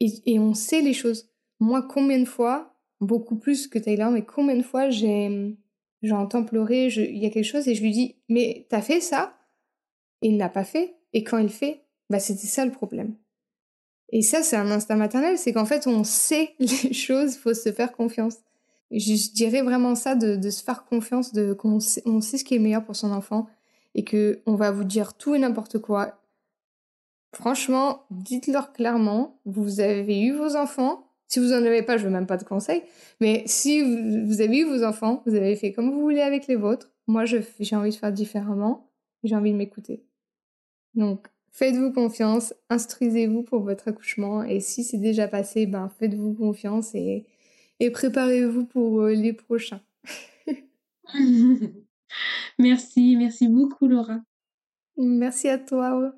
et, on sait les choses. Moi, combien de fois, beaucoup plus que Taylor, mais combien de fois j'ai, j'entends pleurer, il y a quelque chose et je lui dis, mais t'as fait ça? Et il n'a pas fait. Et quand il fait, bah, c'était ça le problème. Et ça, c'est un instinct maternel, c'est qu'en fait, on sait les choses, il faut se faire confiance. Je, dirais vraiment ça, de, se faire confiance, de qu'on sait, ce qui est meilleur pour son enfant et que on va vous dire tout et n'importe quoi Franchement, dites-leur clairement, vous avez eu vos enfants. Si vous en avez pas, je veux même pas de conseils. Mais si vous avez eu vos enfants, vous avez fait comme vous voulez avec les vôtres. Moi, j'ai envie de faire différemment. J'ai envie de m'écouter. Donc, faites-vous confiance, instruisez-vous pour votre accouchement. Et si c'est déjà passé, ben, faites-vous confiance et, et préparez-vous pour euh, les prochains. merci, merci beaucoup, Laura. Merci à toi.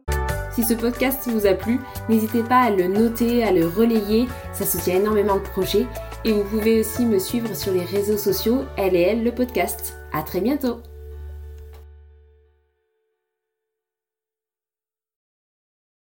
Si ce podcast vous a plu, n'hésitez pas à le noter, à le relayer, ça soutient énormément le projet. Et vous pouvez aussi me suivre sur les réseaux sociaux, elle et elle, le podcast. À très bientôt